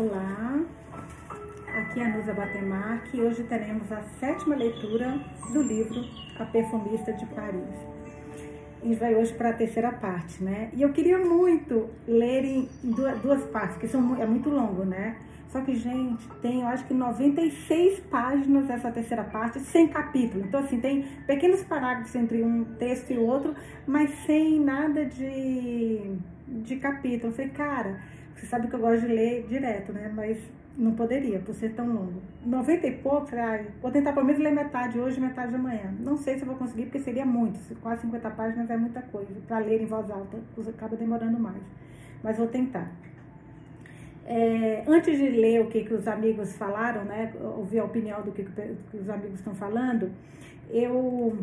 Olá, aqui é a Nusa Batemarque e hoje teremos a sétima leitura do livro A Perfumista de Paris. A gente vai hoje para a terceira parte, né? E eu queria muito ler em duas partes, que são, é muito longo, né? Só que, gente, tem, eu acho que 96 páginas essa terceira parte, sem capítulo. Então, assim, tem pequenos parágrafos entre um texto e outro, mas sem nada de, de capítulo. Eu falei, cara, você sabe que eu gosto de ler direto, né? Mas não poderia, por ser tão longo. 90 e pouco, vou tentar pelo menos ler metade hoje metade amanhã. Não sei se eu vou conseguir, porque seria muito. Quase 50 páginas é muita coisa. Para ler em voz alta, acaba demorando mais. Mas vou tentar. É, antes de ler o que, que os amigos falaram, né? Ouvir a opinião do que, que os amigos estão falando, eu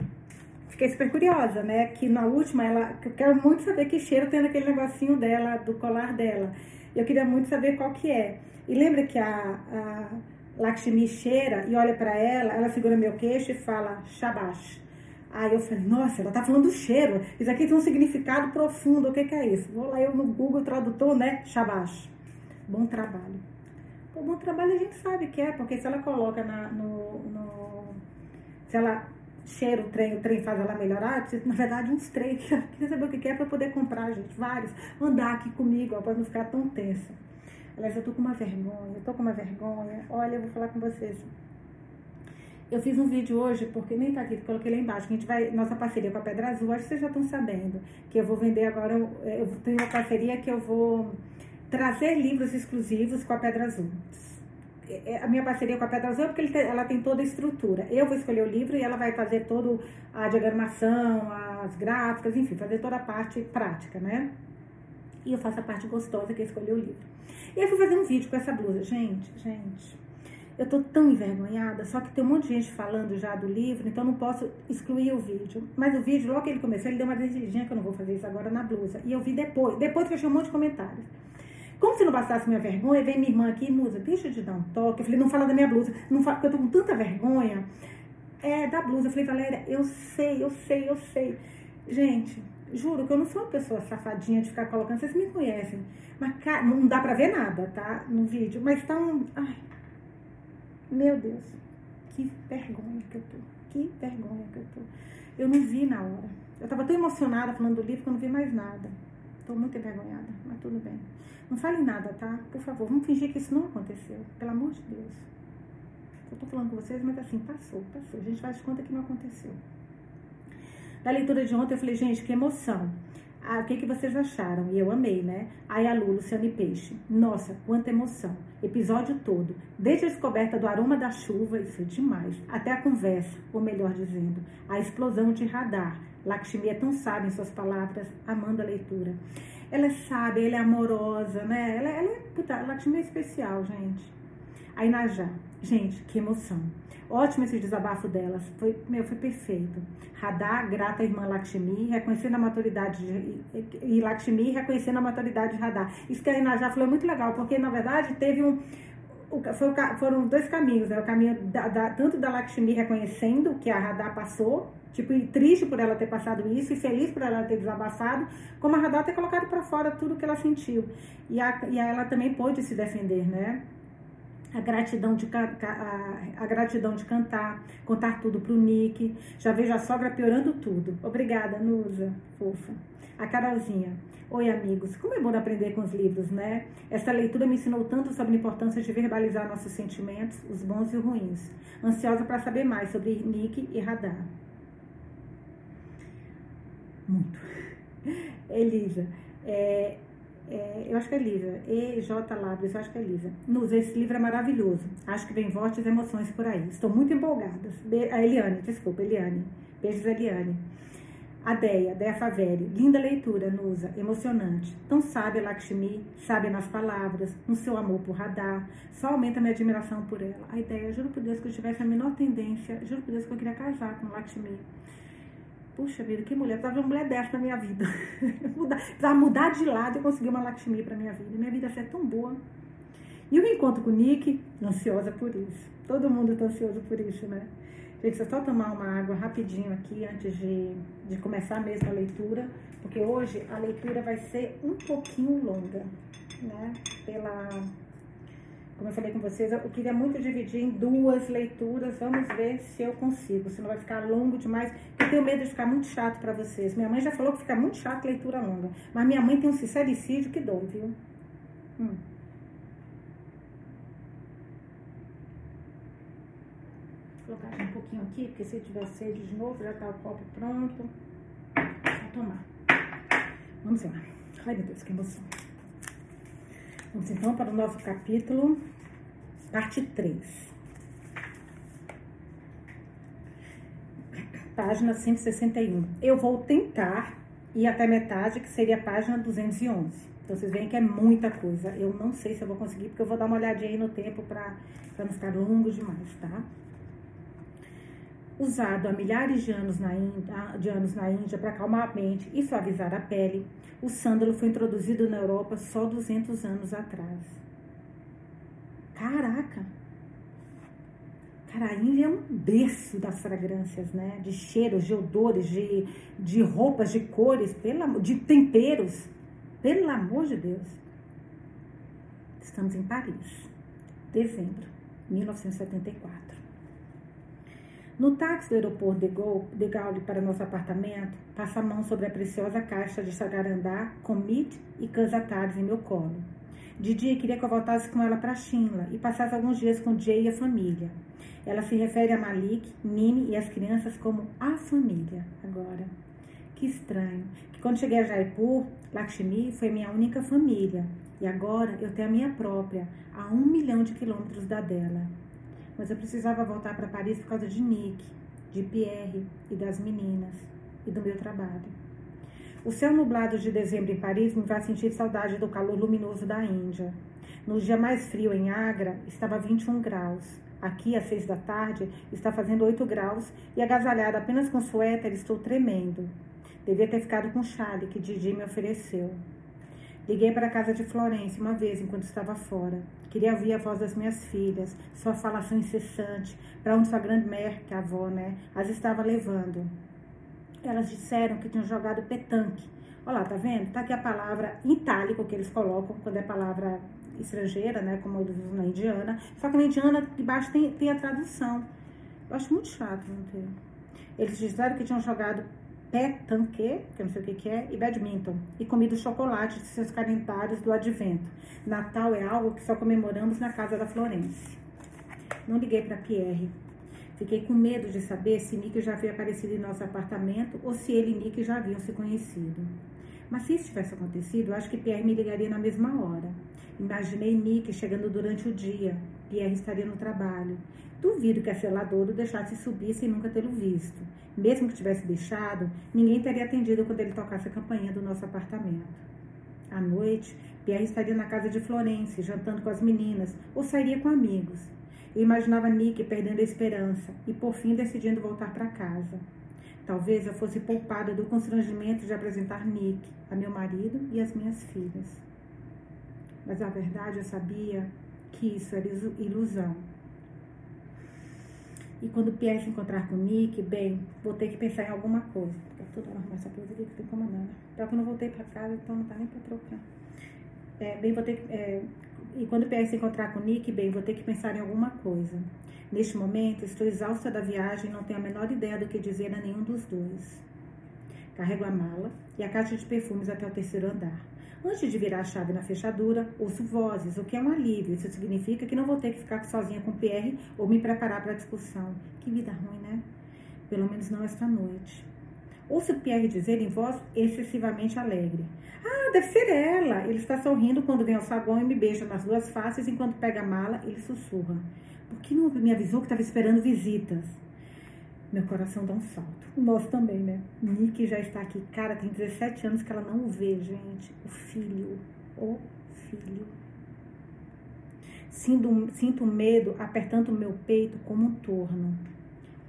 fiquei super curiosa, né? Que na última, ela, eu quero muito saber que cheiro tem naquele negocinho dela, do colar dela. Eu queria muito saber qual que é. E lembra que a, a Lakshmi cheira e olha para ela, ela segura meu queixo e fala Shabash. Aí eu falei, nossa, ela tá falando do cheiro. Isso aqui tem um significado profundo. O que, que é isso? Vou lá eu no Google Tradutor, né? Shabash. Bom trabalho. Bom trabalho a gente sabe que é, porque se ela coloca na, no, no, Se ela cheira o trem, o trem faz ela melhorar, preciso, na verdade, uns três. Queria saber o que é para poder comprar, gente. Vários. Andar aqui comigo, para não ficar tão tensa. Aliás, eu tô com uma vergonha, eu tô com uma vergonha. Olha, eu vou falar com vocês. Eu fiz um vídeo hoje, porque nem tá aqui, coloquei lá embaixo, que a gente vai, nossa parceria com a Pedra Azul, acho que vocês já estão sabendo, que eu vou vender agora, eu tenho uma parceria que eu vou trazer livros exclusivos com a Pedra Azul. É, é, a minha parceria com a Pedra Azul é porque ela tem toda a estrutura. Eu vou escolher o livro e ela vai fazer toda a diagramação, as gráficas, enfim, fazer toda a parte prática, né? E eu faço a parte gostosa que é escolher o livro. E eu fui fazer um vídeo com essa blusa. Gente, gente, eu tô tão envergonhada, só que tem um monte de gente falando já do livro, então não posso excluir o vídeo. Mas o vídeo, logo que ele começou, ele deu uma decididinha que eu não vou fazer isso agora na blusa. E eu vi depois, depois que eu achei um monte de comentários. Como se não bastasse minha vergonha, vem minha irmã aqui, Musa, deixa de dar um toque. Eu falei, não fala da minha blusa, não fala, porque eu tô com tanta vergonha. É, da blusa. Eu falei, Valéria, eu sei, eu sei, eu sei. Gente, juro que eu não sou uma pessoa safadinha de ficar colocando, vocês me conhecem. Mas, não dá pra ver nada, tá? No vídeo. Mas tá um. Ai, meu Deus, que vergonha que eu tô. Que vergonha que eu tô. Eu não vi na hora. Eu tava tão emocionada falando do livro que eu não vi mais nada. Tô muito envergonhada, tudo bem. Não fale nada, tá? Por favor, vamos fingir que isso não aconteceu. Pelo amor de Deus. Eu tô falando com vocês, mas assim, passou, passou. A gente faz conta que não aconteceu. Da leitura de ontem, eu falei, gente, que emoção. Ah, o que, que vocês acharam? E eu amei, né? Aí a Lu, Luciane Peixe. Nossa, quanta emoção. Episódio todo. Desde a descoberta do aroma da chuva, isso é demais. Até a conversa, ou melhor dizendo, a explosão de radar. Lakshmi é tão sábia em suas palavras, amando a leitura. Ela é sábia, ela é amorosa, né? Ela, ela é, puta, Lakshmi é especial, gente. Aí Najá, gente, que emoção. Ótimo esse desabafo delas, foi, meu, foi perfeito. Radar, grata a irmã Lakshmi, reconhecendo a maturidade de, e Lakshmi reconhecendo a maturidade de Radar. Isso que a Inajá falou é muito legal, porque na verdade teve um, foi, foram dois caminhos, né? O caminho da, da, tanto da Lakshmi reconhecendo que a Radar passou, tipo, triste por ela ter passado isso e feliz por ela ter desabafado, como a Radar ter colocado para fora tudo que ela sentiu. E, a, e ela também pôde se defender, né? A gratidão, de, a, a gratidão de cantar, contar tudo pro Nick. Já vejo a sogra piorando tudo. Obrigada, Nusa, fofa. A Carolzinha. Oi, amigos. Como é bom aprender com os livros, né? Essa leitura me ensinou tanto sobre a importância de verbalizar nossos sentimentos, os bons e os ruins. Ansiosa para saber mais sobre Nick e Radar. Muito. Elisa, é, é, eu acho que é Elisa, EJ Labres, eu acho que é Elisa. Nos, esse livro é maravilhoso. Acho que vem fortes emoções por aí. Estou muito empolgada. A Eliane, desculpa, Eliane. Beijos, Eliane. A Deia, Deia Faveri, linda leitura, Nusa, emocionante. Tão sábia Lakshmi, sábia nas palavras, no seu amor por radar, só aumenta minha admiração por ela. A ideia, juro por Deus que eu tivesse a menor tendência, juro por Deus que eu queria casar com Lakshmi. Puxa vida, que mulher, precisava de uma mulher dessa na minha vida. precisava mudar de lado e conseguir uma Lakshmi pra minha vida. Minha vida ia ser tão boa. E o encontro com o Nick, ansiosa por isso. Todo mundo tá ansioso por isso, né? Gente, só tomar uma água rapidinho aqui antes de, de começar mesmo a leitura, porque hoje a leitura vai ser um pouquinho longa, né? Pela, Como eu falei com vocês, eu queria muito dividir em duas leituras. Vamos ver se eu consigo. Se não vai ficar longo demais. Eu tenho medo de ficar muito chato para vocês. Minha mãe já falou que fica muito chato leitura longa. Mas minha mãe tem um sincericídio que dou, viu? Hum. Vou colocar um pouquinho aqui, porque se tiver sede de novo, já tá o copo pronto. Vou tomar. Vamos lá. Ai, meu Deus, que emoção. Vamos então para o nosso capítulo, parte 3. Página 161. Eu vou tentar ir até metade, que seria a página 211. Então, vocês veem que é muita coisa. Eu não sei se eu vou conseguir, porque eu vou dar uma olhadinha aí no tempo para não ficar longo demais, tá? usado há milhares de anos na Índia, de anos na Índia para acalmar a mente e suavizar a pele, o sândalo foi introduzido na Europa só 200 anos atrás. Caraca! Cara, a Índia é um berço das fragrâncias, né? De cheiros, de odores, de, de roupas, de cores, pela, de temperos. Pelo amor de Deus. Estamos em Paris, dezembro de 1974. No táxi do aeroporto de Gaulle, de Gaulle para nosso apartamento, passa a mão sobre a preciosa caixa de sagarandá com mit e casatários em meu colo. Didi queria que eu voltasse com ela para Shinla e passasse alguns dias com Jay e a família. Ela se refere a Malik, Nini e as crianças como a família agora. Que estranho, que quando cheguei a Jaipur, Lakshmi foi minha única família e agora eu tenho a minha própria, a um milhão de quilômetros da dela mas eu precisava voltar para Paris por causa de Nick, de Pierre e das meninas e do meu trabalho. O céu nublado de dezembro em Paris me faz sentir saudade do calor luminoso da Índia. No dia mais frio em Agra, estava 21 graus. Aqui, às seis da tarde, está fazendo 8 graus e agasalhada apenas com suéter, estou tremendo. Devia ter ficado com o chale que Didi me ofereceu. Liguei para a casa de Florência uma vez enquanto estava fora. Queria ouvir a voz das minhas filhas, sua falação incessante, para onde sua grande mère, que é a avó, né, as estava levando. Elas disseram que tinham jogado petanque. Olha lá, tá vendo? Tá aqui a palavra itálico que eles colocam quando é palavra estrangeira, né, como eles usam na indiana. Só que na indiana, debaixo tem, tem a tradução. Eu acho muito chato não ter. Eles disseram que tinham jogado petanque, que eu não sei o que, que é, e badminton, e comido chocolate de seus calendários do advento. Natal é algo que só comemoramos na casa da Florence. Não liguei para Pierre. Fiquei com medo de saber se Nick já havia aparecido em nosso apartamento ou se ele e Nick já haviam se conhecido. Mas se isso tivesse acontecido, acho que Pierre me ligaria na mesma hora. Imaginei Nick chegando durante o dia. Pierre estaria no trabalho. Duvido que a seladouro deixasse subir sem nunca tê-lo visto. Mesmo que tivesse deixado, ninguém teria atendido quando ele tocasse a campainha do nosso apartamento. À noite, Pierre estaria na casa de Florence, jantando com as meninas, ou sairia com amigos. Eu imaginava Nick perdendo a esperança e, por fim, decidindo voltar para casa. Talvez eu fosse poupada do constrangimento de apresentar Nick a meu marido e as minhas filhas. Mas a verdade eu sabia que isso era ilusão. E quando Pierre se encontrar com Nick, bem, vou ter que pensar em alguma coisa. Porque toda hora essa coisa que tem como andar, né? Que eu não voltei pra casa, então não tá nem pra trocar. É, bem, vou ter que, é, e quando Pierre se encontrar com Nick, bem, vou ter que pensar em alguma coisa. Neste momento, estou exausta da viagem e não tenho a menor ideia do que dizer a nenhum dos dois. Carrego a mala e a caixa de perfumes até o terceiro andar. Antes de virar a chave na fechadura, ouço vozes, o que é um alívio. Isso significa que não vou ter que ficar sozinha com Pierre ou me preparar para a discussão. Que vida ruim, né? Pelo menos não esta noite. Ouço Pierre dizer em voz excessivamente alegre. Ah, deve ser ela. Ele está sorrindo quando vem ao saguão e me beija nas duas faces enquanto pega a mala. Ele sussurra. Por que não me avisou que estava esperando visitas? Meu coração dá um salto. O nosso também, né? Nick já está aqui. Cara, tem 17 anos que ela não vê, gente. O filho. O filho. Sinto, sinto medo apertando o meu peito como um torno.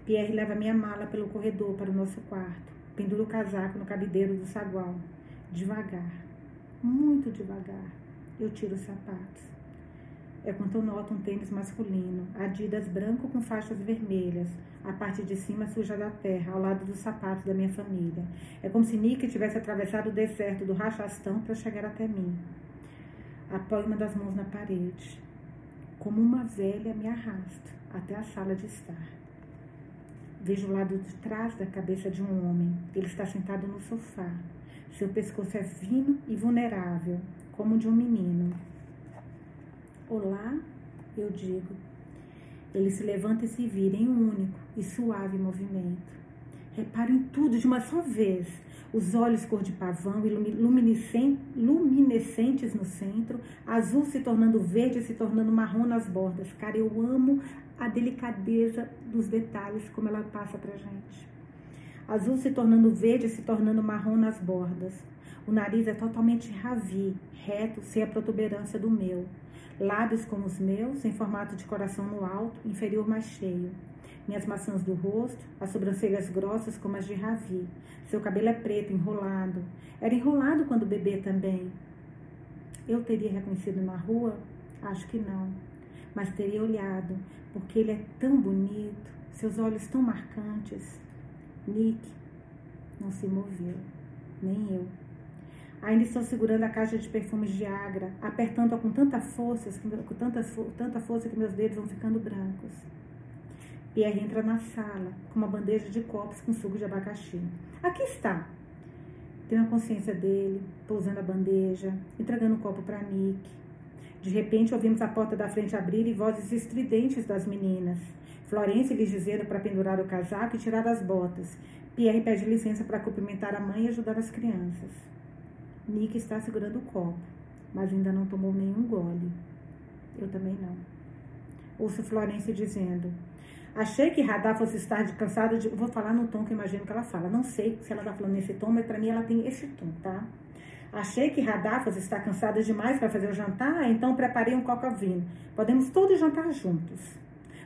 Pierre leva minha mala pelo corredor para o nosso quarto. Pendura o casaco no cabideiro do saguão. Devagar. Muito devagar. Eu tiro os sapatos é quando eu noto um tênis masculino, Adidas branco com faixas vermelhas, a parte de cima suja da terra, ao lado dos sapatos da minha família. É como se Nick tivesse atravessado o deserto do Rachastão para chegar até mim. Apoio uma das mãos na parede. Como uma velha me arrasto até a sala de estar. Vejo o lado de trás da cabeça de um homem. Ele está sentado no sofá. Seu pescoço é fino e vulnerável, como o de um menino. Olá, eu digo. Ele se levanta e se vira em um único e suave movimento. Reparo em tudo de uma só vez. Os olhos cor de pavão luminescentes no centro, azul se tornando verde se tornando marrom nas bordas. Cara, eu amo a delicadeza dos detalhes como ela passa pra gente. Azul se tornando verde se tornando marrom nas bordas. O nariz é totalmente ravi, reto, sem a protuberância do meu. Lábios como os meus, em formato de coração no alto, inferior mais cheio. Minhas maçãs do rosto, as sobrancelhas grossas como as de Ravi. Seu cabelo é preto, enrolado. Era enrolado quando bebê também. Eu teria reconhecido na rua? Acho que não. Mas teria olhado, porque ele é tão bonito, seus olhos tão marcantes. Nick não se moveu, nem eu. Ainda estou segurando a caixa de perfumes de Agra, apertando-a com tanta força, com tanta, tanta força que meus dedos vão ficando brancos. Pierre entra na sala com uma bandeja de copos com suco de abacaxi. Aqui está. Tenho a consciência dele, pousando a bandeja, entregando o copo para Nick. De repente, ouvimos a porta da frente abrir e vozes estridentes das meninas. Florência lhes dizendo para pendurar o casaco e tirar as botas. Pierre pede licença para cumprimentar a mãe e ajudar as crianças. Nick está segurando o copo, mas ainda não tomou nenhum gole. Eu também não. Ouço Florência dizendo: Achei que Radar fosse estar de cansado de. Vou falar no tom que eu imagino que ela fala. Não sei se ela está falando nesse tom, mas para mim ela tem esse tom, tá? Achei que Radafas está cansada demais para fazer o jantar, então preparei um coca-vinho. Podemos todos jantar juntos.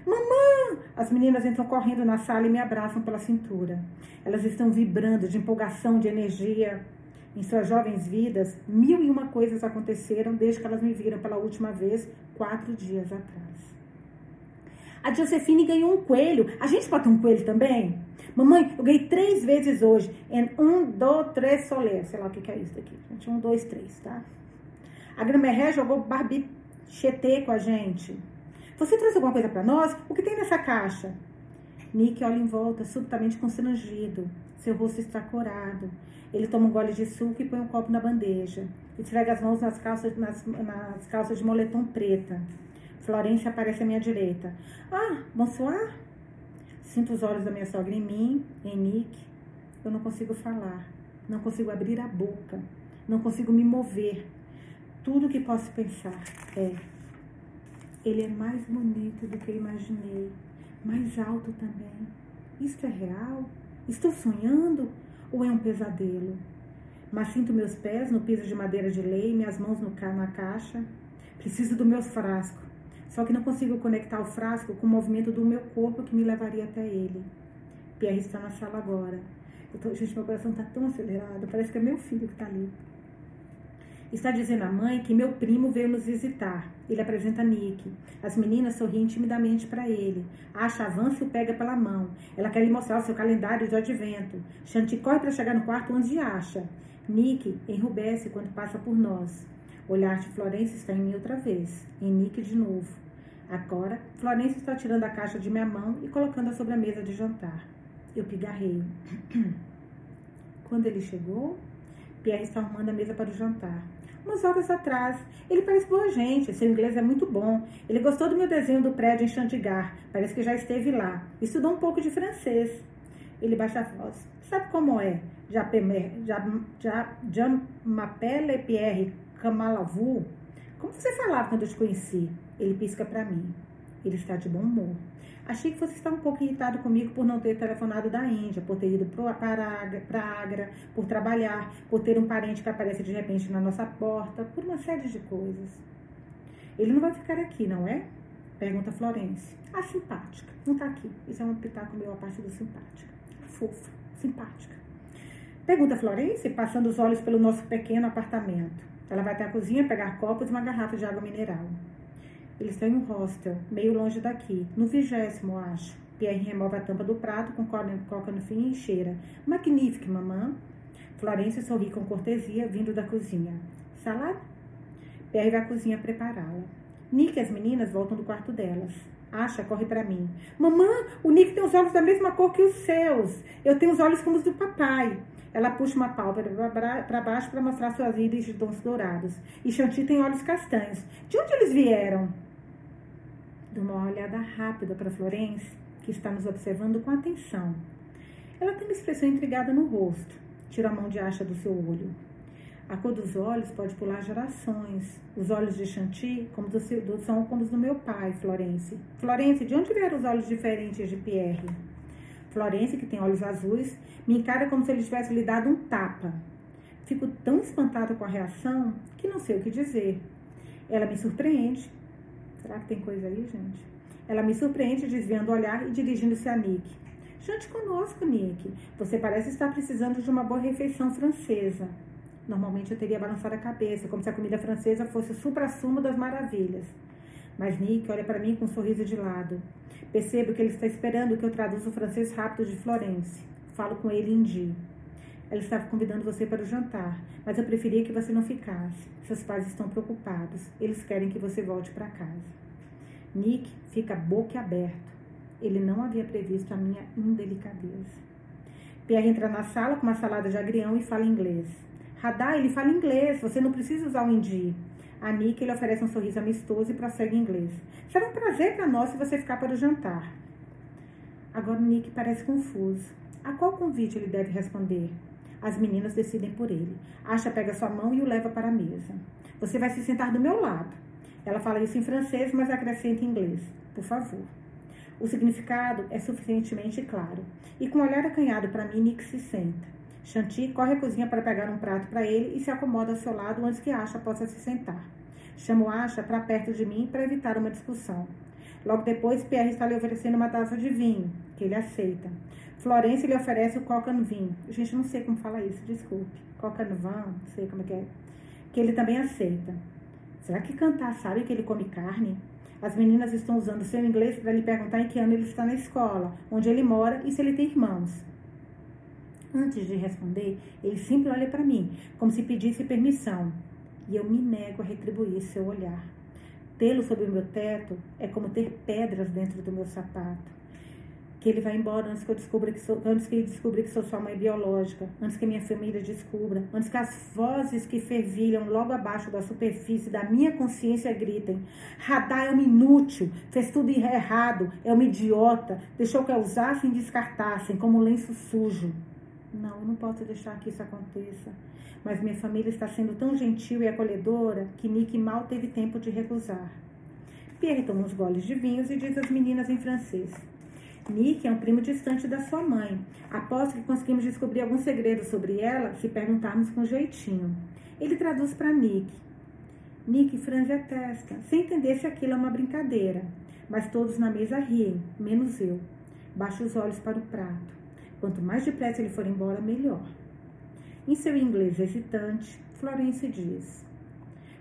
Mamãe! As meninas entram correndo na sala e me abraçam pela cintura. Elas estão vibrando de empolgação, de energia. Em suas jovens vidas, mil e uma coisas aconteceram desde que elas me viram pela última vez, quatro dias atrás. A Josefine ganhou um coelho. A gente pode ter um coelho também? Mamãe, eu ganhei três vezes hoje. Em um, dois, três, soler. Sei lá o que, é isso daqui. Gente, um, dois, três, tá? A Gramerré jogou barbichete com a gente. Você trouxe alguma coisa para nós? O que tem nessa caixa? Nick olha em volta, subitamente constrangido. Seu rosto está corado. Ele toma um gole de suco e põe um copo na bandeja. Esfrega as mãos nas calças, nas, nas calças de moletom preta. Florência aparece à minha direita. Ah, bonsoir? Sinto os olhos da minha sogra em mim, em Nick. Eu não consigo falar. Não consigo abrir a boca. Não consigo me mover. Tudo que posso pensar é: ele é mais bonito do que eu imaginei. Mais alto também. Isto é real? Estou sonhando ou é um pesadelo? Mas sinto meus pés no piso de madeira de lei, minhas mãos no na caixa. Preciso do meu frasco. Só que não consigo conectar o frasco com o movimento do meu corpo que me levaria até ele. Pierre está na sala agora. Tô, gente, meu coração está tão acelerado, parece que é meu filho que está ali. Está dizendo à mãe que meu primo veio nos visitar. Ele apresenta Nick. As meninas sorriem timidamente para ele. Acha avança e o pega pela mão. Ela quer lhe mostrar o seu calendário de advento. Shanti corre para chegar no quarto onde acha. Nick enrubesce quando passa por nós. O olhar de Florência está em mim outra vez, em Nick de novo. Agora, Florência está tirando a caixa de minha mão e colocando-a sobre a mesa de jantar. Eu pigarreio. Quando ele chegou, Pierre está arrumando a mesa para o jantar. Umas horas atrás, ele parece boa gente, seu inglês é muito bom. Ele gostou do meu desenho do prédio em Chandigarh, parece que já esteve lá. Estudou um pouco de francês. Ele baixa a voz. Sabe como é? M'appelle Pierre Kamalavu. Como você falava quando eu te conheci? Ele pisca para mim. Ele está de bom humor. Achei que você está um pouco irritado comigo por não ter telefonado da Índia, por ter ido para Agra, por trabalhar, por ter um parente que aparece de repente na nossa porta, por uma série de coisas. Ele não vai ficar aqui, não é? Pergunta Florence. Ah, simpática. Não está aqui. Isso é um pitaco meu a parte do simpática. Fofa, simpática. Pergunta Florence, passando os olhos pelo nosso pequeno apartamento. Ela vai até a cozinha pegar copos e uma garrafa de água mineral. Eles têm um hostel, meio longe daqui, no vigésimo, acho. Pierre remove a tampa do prato com coca no fim e cheira. Magnífico, mamã. Florência sorri com cortesia, vindo da cozinha. Salada? Pierre vai à cozinha prepará-la. Nick e as meninas voltam do quarto delas. Asha corre para mim. Mamã, o Nick tem os olhos da mesma cor que os seus. Eu tenho os olhos como os do papai. Ela puxa uma pálpebra para baixo para mostrar suas íris de tons dourados. E Chanty tem olhos castanhos. De onde eles vieram? Dou uma olhada rápida para Florence, que está nos observando com atenção. Ela tem uma expressão intrigada no rosto. Tira a mão de Asha do seu olho. A cor dos olhos pode pular gerações. Os olhos de Chanty como do do, são como os do meu pai, Florence. Florence, de onde vieram os olhos diferentes de Pierre? Florence, que tem olhos azuis, me encara como se ele tivesse lhe dado um tapa. Fico tão espantada com a reação que não sei o que dizer. Ela me surpreende. Será que tem coisa aí, gente? Ela me surpreende desviando o olhar e dirigindo-se a Nick. Jante conosco, Nick. Você parece estar precisando de uma boa refeição francesa. Normalmente eu teria balançado a cabeça, como se a comida francesa fosse o supra-sumo das maravilhas. Mas Nick olha para mim com um sorriso de lado. Percebo que ele está esperando que eu traduza o francês rápido de Florence. Falo com ele em dia. Ela estava convidando você para o jantar, mas eu preferia que você não ficasse. Seus pais estão preocupados. Eles querem que você volte para casa. Nick fica boca aberto. Ele não havia previsto a minha indelicadeza. Pierre entra na sala com uma salada de agrião e fala inglês. Radar, ele fala inglês, você não precisa usar o hindi. A Nick, ele oferece um sorriso amistoso e prossegue em inglês. Será um prazer para nós se você ficar para o jantar. Agora o Nick parece confuso. A qual convite ele deve responder? As meninas decidem por ele. Asha pega sua mão e o leva para a mesa. Você vai se sentar do meu lado. Ela fala isso em francês, mas acrescenta em inglês. Por favor. O significado é suficientemente claro. E com o olhar acanhado para mim, Nick se senta. Chanty corre à cozinha para pegar um prato para ele e se acomoda ao seu lado antes que Asha possa se sentar. Chamo Asha para perto de mim para evitar uma discussão. Logo depois, Pierre está lhe oferecendo uma taça de vinho, que ele aceita. Florence lhe oferece o coca no vinho. Gente, não sei como fala isso, desculpe. Coca no vin, não sei como é que é. Que ele também aceita. Será que cantar sabe que ele come carne? As meninas estão usando seu inglês para lhe perguntar em que ano ele está na escola, onde ele mora e se ele tem irmãos. Antes de responder, ele sempre olha para mim, como se pedisse permissão, e eu me nego a retribuir seu olhar. Tê-lo sob o meu teto é como ter pedras dentro do meu sapato. Que ele vai embora antes que eu descubra que sou, antes que ele descubra que sou sua mãe biológica, antes que minha família descubra, antes que as vozes que fervilham logo abaixo da superfície da minha consciência gritem: Radar é um inútil, fez tudo errado, é um idiota, deixou que eu usassem e descartassem como um lenço sujo. Não, eu não posso deixar que isso aconteça. Mas minha família está sendo tão gentil e acolhedora que Nick mal teve tempo de recusar. Pierre toma uns goles de vinhos e diz às meninas em francês. Nick é um primo distante da sua mãe. Aposto que conseguimos descobrir algum segredo sobre ela se perguntarmos com jeitinho. Ele traduz para Nick. Nick franze a testa, sem entender se aquilo é uma brincadeira. Mas todos na mesa riem, menos eu. Baixo os olhos para o prato. Quanto mais depressa ele for embora, melhor. Em seu inglês hesitante, Florence diz: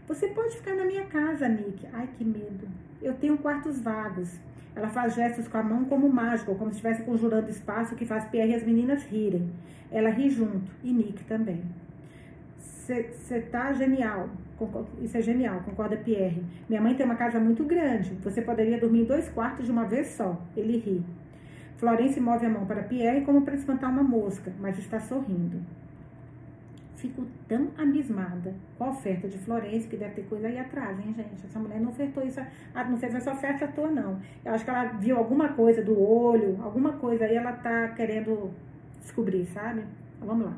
Você pode ficar na minha casa, Nick. Ai, que medo. Eu tenho quartos vagos. Ela faz gestos com a mão como mágico, como se estivesse conjurando espaço que faz Pierre e as meninas rirem. Ela ri junto, e Nick também. Você tá genial. Isso é genial, concorda Pierre. Minha mãe tem uma casa muito grande. Você poderia dormir em dois quartos de uma vez só. Ele ri. Florence move a mão para Pierre como para espantar uma mosca, mas está sorrindo. Fico tão abismada com a oferta de Florence, que deve ter coisa aí atrás, hein, gente? Essa mulher não ofertou isso, não fez essa oferta à toa, não. Eu acho que ela viu alguma coisa do olho, alguma coisa aí ela tá querendo descobrir, sabe? Então, vamos lá.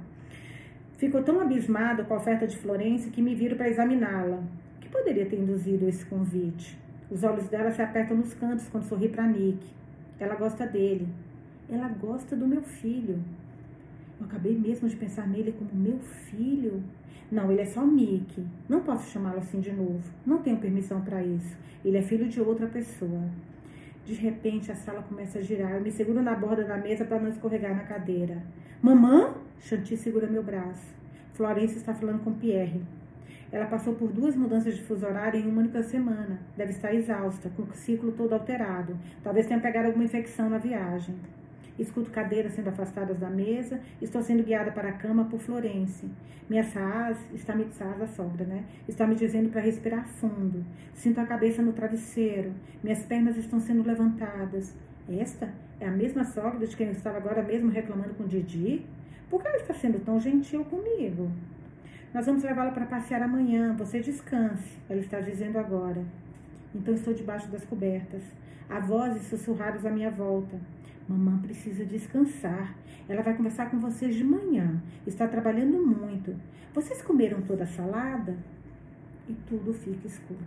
Fico tão abismada com a oferta de Florence que me viro para examiná-la. O que poderia ter induzido esse convite? Os olhos dela se apertam nos cantos quando sorri para Nick. Ela gosta dele. Ela gosta do meu filho. Eu acabei mesmo de pensar nele como meu filho. Não, ele é só Nick. Não posso chamá-lo assim de novo. Não tenho permissão para isso. Ele é filho de outra pessoa. De repente, a sala começa a girar. Eu me seguro na borda da mesa para não escorregar na cadeira. Mamã? Chanty segura meu braço. Florence está falando com Pierre. Ela passou por duas mudanças de fuso horário em uma única semana. Deve estar exausta, com o ciclo todo alterado. Talvez tenha pegado alguma infecção na viagem. Escuto cadeiras sendo afastadas da mesa. Estou sendo guiada para a cama por Florence. Minha Saaz está me Saaz, né? Está me dizendo para respirar fundo. Sinto a cabeça no travesseiro. Minhas pernas estão sendo levantadas. Esta é a mesma sogra de quem eu estava agora mesmo reclamando com Didi? Por que ela está sendo tão gentil comigo? Nós vamos levá-la para passear amanhã. Você descanse, ela está dizendo agora. Então estou debaixo das cobertas. Há vozes sussurradas à minha volta. Mamãe precisa descansar. Ela vai conversar com vocês de manhã. Está trabalhando muito. Vocês comeram toda a salada? E tudo fica escuro.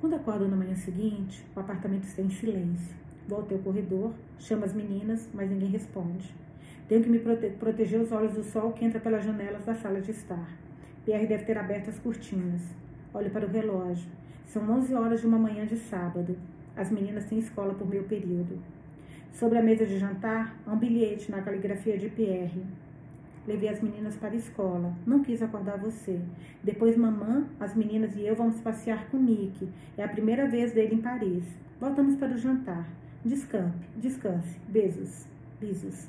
Quando acordo na manhã seguinte, o apartamento está em silêncio. Volto ao corredor, chamo as meninas, mas ninguém responde. Tenho que me prote proteger os olhos do sol que entra pelas janelas da sala de estar. Pierre deve ter aberto as cortinas. Olho para o relógio. São 11 horas de uma manhã de sábado. As meninas têm escola por meu período. Sobre a mesa de jantar, há um bilhete na caligrafia de Pierre. Levei as meninas para a escola. Não quis acordar você. Depois, mamã, as meninas e eu vamos passear com Nick. É a primeira vez dele em Paris. Voltamos para o jantar. Descampe, descanse. Beijos. Beijos.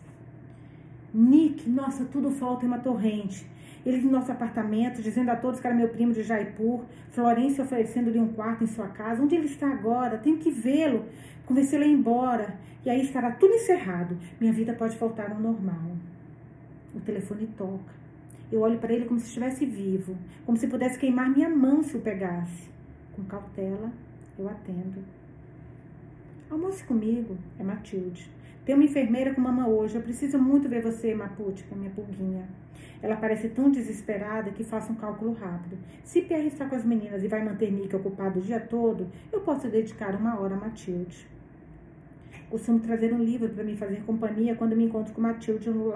Nick, nossa, tudo falta em uma torrente. Ele no nosso apartamento, dizendo a todos que era meu primo de Jaipur. Florência oferecendo-lhe um quarto em sua casa. Onde ele está agora? Tenho que vê-lo. Convencê-lo a ir embora. E aí estará tudo encerrado. Minha vida pode voltar ao normal. O telefone toca. Eu olho para ele como se estivesse vivo, como se pudesse queimar minha mão se o pegasse. Com cautela, eu atendo. Almoce comigo, é Matilde. Tem uma enfermeira com mama hoje. Eu preciso muito ver você, Maputica, minha pulguinha. Ela parece tão desesperada que faço um cálculo rápido. Se Pierre está com as meninas e vai manter Nick ocupado o dia todo, eu posso dedicar uma hora a Matilde. Costumo trazer um livro para me fazer companhia quando me encontro com Matilde no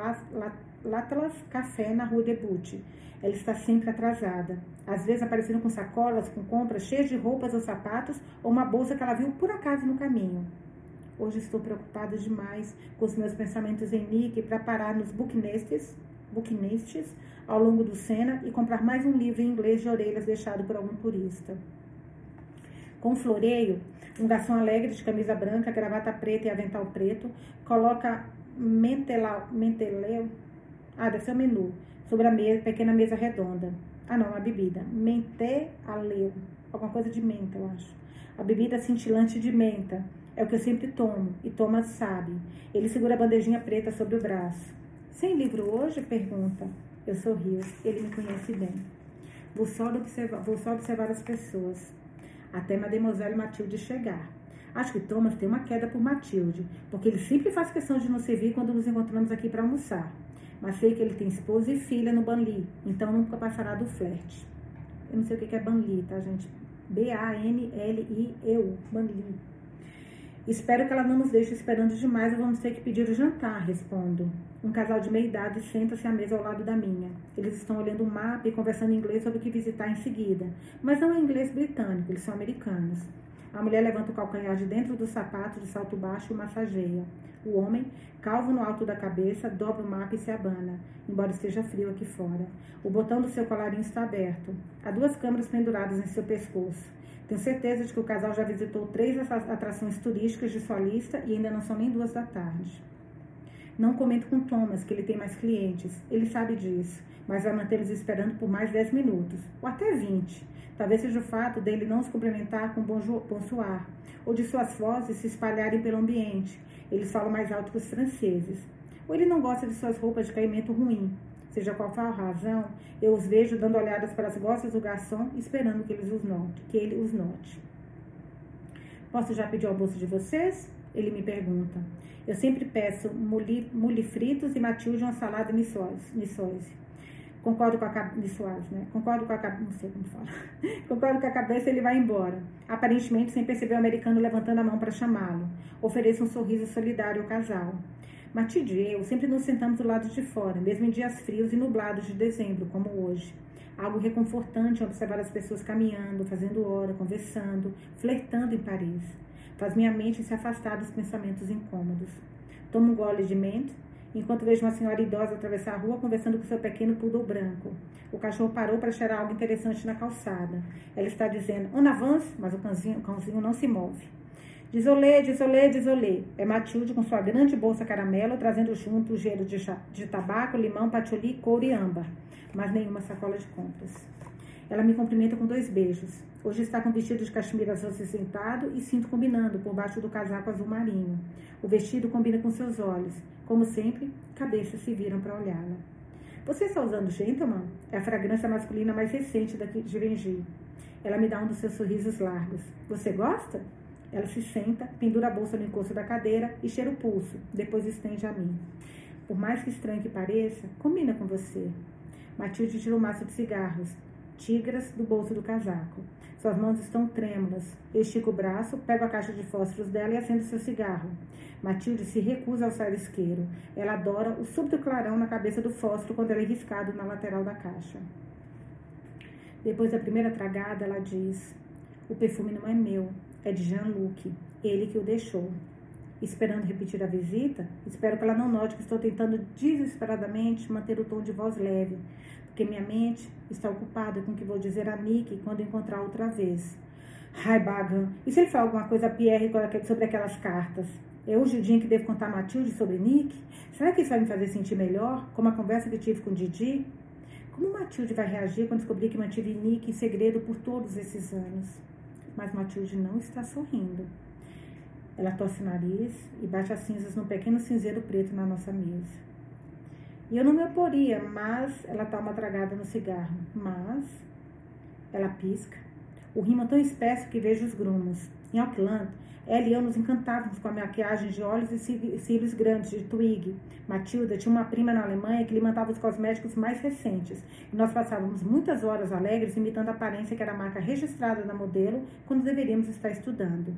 Latlas Café na rua Debut. Ela está sempre atrasada. Às vezes aparecendo com sacolas, com compras cheias de roupas ou sapatos, ou uma bolsa que ela viu por acaso no caminho. Hoje estou preocupada demais com os meus pensamentos em Nick para parar nos booknests Buquinistes ao longo do Sena e comprar mais um livro em inglês de orelhas deixado por algum turista. Com floreio, um garçom alegre de camisa branca, gravata preta e avental preto coloca mentela, menteleu, ah, deve ser o menu, sobre a mesa, pequena mesa redonda. Ah, não, uma bebida. Menteleu, alguma coisa de menta, eu acho. A bebida cintilante de menta. É o que eu sempre tomo, e Thomas sabe. Ele segura a bandejinha preta sobre o braço. Sem livro hoje? Pergunta. Eu sorrio. Ele me conhece bem. Vou só observar, vou só observar as pessoas. Até Mademoiselle Matilde chegar. Acho que Thomas tem uma queda por Matilde, porque ele sempre faz questão de nos servir quando nos encontramos aqui para almoçar. Mas sei que ele tem esposa e filha no Banli, então nunca passará do flerte. Eu não sei o que é Banli, tá, gente? B-A-N-L-I-E-U, Banli. Espero que ela não nos deixe esperando demais ou vamos ter que pedir o jantar, respondo. Um casal de meia idade senta-se à mesa ao lado da minha. Eles estão olhando o mapa e conversando em inglês sobre o que visitar em seguida. Mas não é inglês britânico, eles são americanos. A mulher levanta o calcanhar de dentro do sapato de salto baixo e massageia. O homem, calvo no alto da cabeça, dobra o mapa e se abana, embora esteja frio aqui fora. O botão do seu colarinho está aberto. Há duas câmeras penduradas em seu pescoço. Tenho certeza de que o casal já visitou três atrações turísticas de sua lista e ainda não são nem duas da tarde. Não comento com Thomas que ele tem mais clientes. Ele sabe disso, mas vai mantê-los esperando por mais 10 minutos, ou até 20. Talvez seja o fato dele não se cumprimentar com bonsoir, ou de suas vozes se espalharem pelo ambiente. Eles falam mais alto que os franceses. Ou ele não gosta de suas roupas de caimento ruim, Seja qual for a razão, eu os vejo dando olhadas para as costas do garçom, esperando que, eles os note, que ele os note. Posso já pedir o almoço de vocês? Ele me pergunta. Eu sempre peço muli, muli fritos e Matilde uma salada niçoise. Concordo com a cabeça, né? Concordo com a cabeça, não sei como fala. Concordo com a cabeça, ele vai embora. Aparentemente sem perceber o americano levantando a mão para chamá-lo. Ofereço um sorriso solidário ao casal. Matilde e eu sempre nos sentamos do lado de fora, mesmo em dias frios e nublados de dezembro, como hoje. Algo reconfortante observar as pessoas caminhando, fazendo hora, conversando, flertando em Paris. Faz minha mente se afastar dos pensamentos incômodos. Tomo um gole de mento, enquanto vejo uma senhora idosa atravessar a rua conversando com seu pequeno poodle branco. O cachorro parou para cheirar algo interessante na calçada. Ela está dizendo, en avance, mas o cãozinho, o cãozinho não se move. Desolê, desolê, desolê. É Matilde com sua grande bolsa caramelo, trazendo junto o gelo de, de tabaco, limão, patchouli, couro e âmbar. Mas nenhuma sacola de compras. Ela me cumprimenta com dois beijos. Hoje está com vestido de cachemira azul sentado e cinto combinando por baixo do casaco azul marinho. O vestido combina com seus olhos. Como sempre, cabeças se viram para olhá-la. Você está usando Gentleman? É a fragrância masculina mais recente da Vengi. Ela me dá um dos seus sorrisos largos. Você gosta? Ela se senta, pendura a bolsa no encosto da cadeira e cheira o pulso, depois estende a mim. Por mais que estranho que pareça, combina com você. Matilde tira um maço de cigarros, tigras do bolso do casaco. Suas mãos estão trêmulas. Eu estico o braço, pego a caixa de fósforos dela e acendo seu cigarro. Matilde se recusa ao sair isqueiro. Ela adora o súbito clarão na cabeça do fósforo quando ele é riscado na lateral da caixa. Depois da primeira tragada, ela diz: O perfume não é meu, é de Jean-Luc, ele que o deixou. Esperando repetir a visita, espero que ela não note que estou tentando desesperadamente manter o tom de voz leve, porque minha mente está ocupada com o que vou dizer a Nick quando encontrar outra vez. Ai, Bagan, e se ele falar alguma coisa a Pierre sobre aquelas cartas? É hoje o dia em que devo contar a Matilde sobre Nick? Será que isso vai me fazer sentir melhor, como a conversa que tive com Didi? Como Matilde vai reagir quando descobrir que mantive Nick em segredo por todos esses anos? Mas Matilde não está sorrindo. Ela torce o nariz e bate as cinzas num pequeno cinzeiro preto na nossa mesa. E eu não me oporia, mas ela tá uma tragada no cigarro. Mas ela pisca. O rimo é tão espesso que vejo os grumos. Em Auckland, ela e eu nos encantávamos com a maquiagem de olhos e cílios grandes de Twig. Matilda tinha uma prima na Alemanha que lhe mandava os cosméticos mais recentes. E nós passávamos muitas horas alegres imitando a aparência que era a marca registrada da modelo quando deveríamos estar estudando.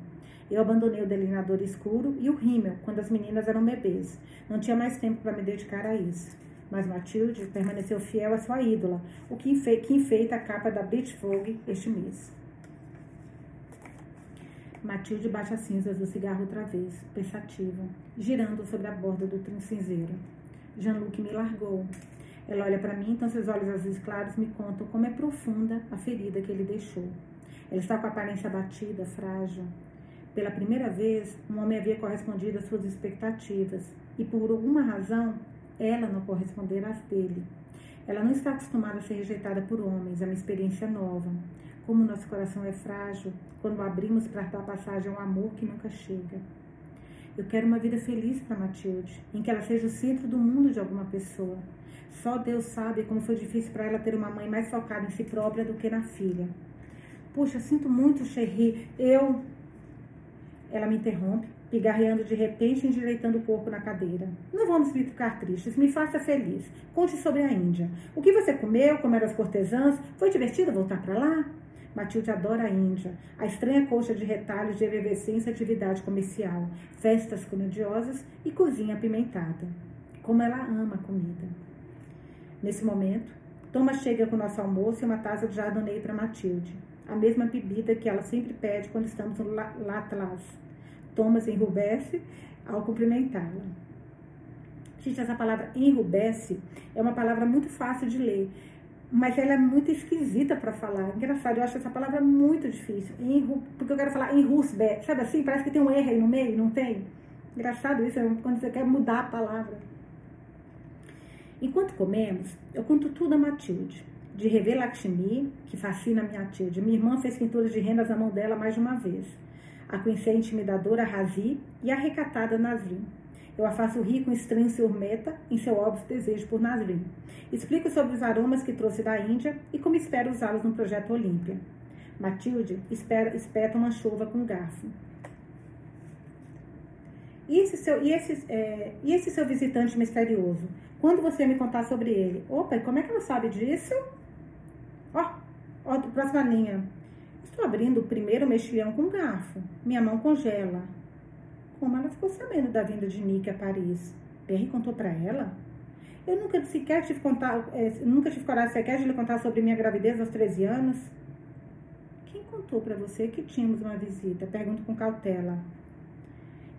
Eu abandonei o delineador escuro e o rímel quando as meninas eram bebês. Não tinha mais tempo para me dedicar a isso. Mas Matilde permaneceu fiel à sua ídola, o que, enfeita a capa da Beach Vogue este mês. Matilde bate as cinzas do cigarro outra vez, pensativa, girando sobre a borda do cinzeiro. Jean-Luc me largou. Ela olha para mim, então seus olhos azuis claros me contam como é profunda a ferida que ele deixou. Ela está com a aparência abatida, frágil. Pela primeira vez, um homem havia correspondido às suas expectativas, e por alguma razão, ela não correspondera às dele. Ela não está acostumada a ser rejeitada por homens, é uma experiência nova. Como nosso coração é frágil quando abrimos para dar passagem a um amor que nunca chega. Eu quero uma vida feliz para Matilde, em que ela seja o centro do mundo de alguma pessoa. Só Deus sabe como foi difícil para ela ter uma mãe mais focada em si própria do que na filha. Puxa, sinto muito, Cherry. Eu. Ela me interrompe, pigarreando de repente e endireitando o corpo na cadeira. Não vamos ficar tristes, me faça feliz. Conte sobre a Índia. O que você comeu, como eram as cortesãs? Foi divertido voltar para lá? Matilde adora a Índia, a estranha coxa de retalhos de efervescência atividade comercial, festas grandiosas e cozinha apimentada. Como ela ama a comida. Nesse momento, Thomas chega com nosso almoço e uma taça de Chardonnay para Matilde, a mesma bebida que ela sempre pede quando estamos no Latlas. Thomas enrubesce ao cumprimentá-la. Gente, essa palavra enrubesce é uma palavra muito fácil de ler mas ela é muito esquisita para falar. Engraçado, eu acho essa palavra muito difícil. Enru, porque eu quero falar em rusbe, sabe assim? Parece que tem um R aí no meio, não tem? Engraçado isso, é quando você quer mudar a palavra. Enquanto comemos, eu conto tudo a Matilde. De rever Lakshmi, que fascina minha Matilde. Minha irmã fez pinturas de rendas na mão dela mais de uma vez. A conheci a intimidadora Razi e a recatada Nazrin. Eu a faço rir com estranho ciumeta em seu óbvio desejo por Nasrin. Explico sobre os aromas que trouxe da Índia e como espero usá-los no projeto Olímpia. Matilde espera, espeta uma chuva com garfo. E esse, seu, e, esse, é, e esse seu visitante misterioso? Quando você me contar sobre ele? Opa, como é que ela sabe disso? Ó, ó, próxima linha. Estou abrindo o primeiro mexilhão com garfo. Minha mão congela. Como ela ficou sabendo da vinda de Nick a Paris? Perry contou para ela? Eu nunca sequer tive contar, é, nunca tive coragem sequer de lhe contar sobre minha gravidez aos 13 anos. Quem contou para você que tínhamos uma visita? Pergunto com cautela.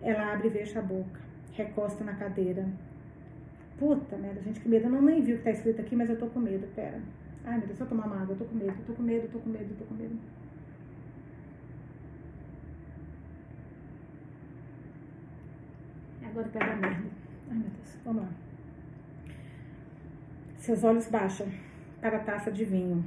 Ela abre e fecha a boca, recosta na cadeira. Puta merda, gente, que medo. Eu não nem vi o que tá escrito aqui, mas eu tô com medo. Pera. Ai, meu Deus, só tomar uma água. Eu tô com medo, eu tô com medo, eu tô com medo, eu tô com medo. Agora pega a merda. Ai, meu Deus. Vamos lá. Seus olhos baixam para a taça de vinho.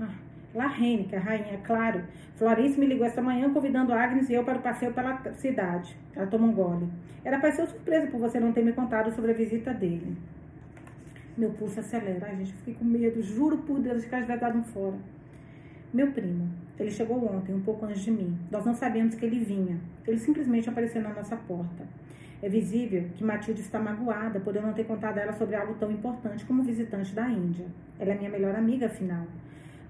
Ah, Larraine, que é a rainha, claro. Florence me ligou esta manhã convidando Agnes e eu para o passeio pela cidade. Ela tomou um gole. Era para ser surpresa por você não ter me contado sobre a visita dele. Meu pulso acelera. Ai, gente, eu fiquei com medo. Juro por Deus que elas vai dar um fora. Meu primo. Ele chegou ontem, um pouco antes de mim. Nós não sabíamos que ele vinha. Ele simplesmente apareceu na nossa porta. É visível que Matilde está magoada por eu não ter contado a ela sobre algo tão importante como visitante da Índia. Ela é minha melhor amiga, afinal.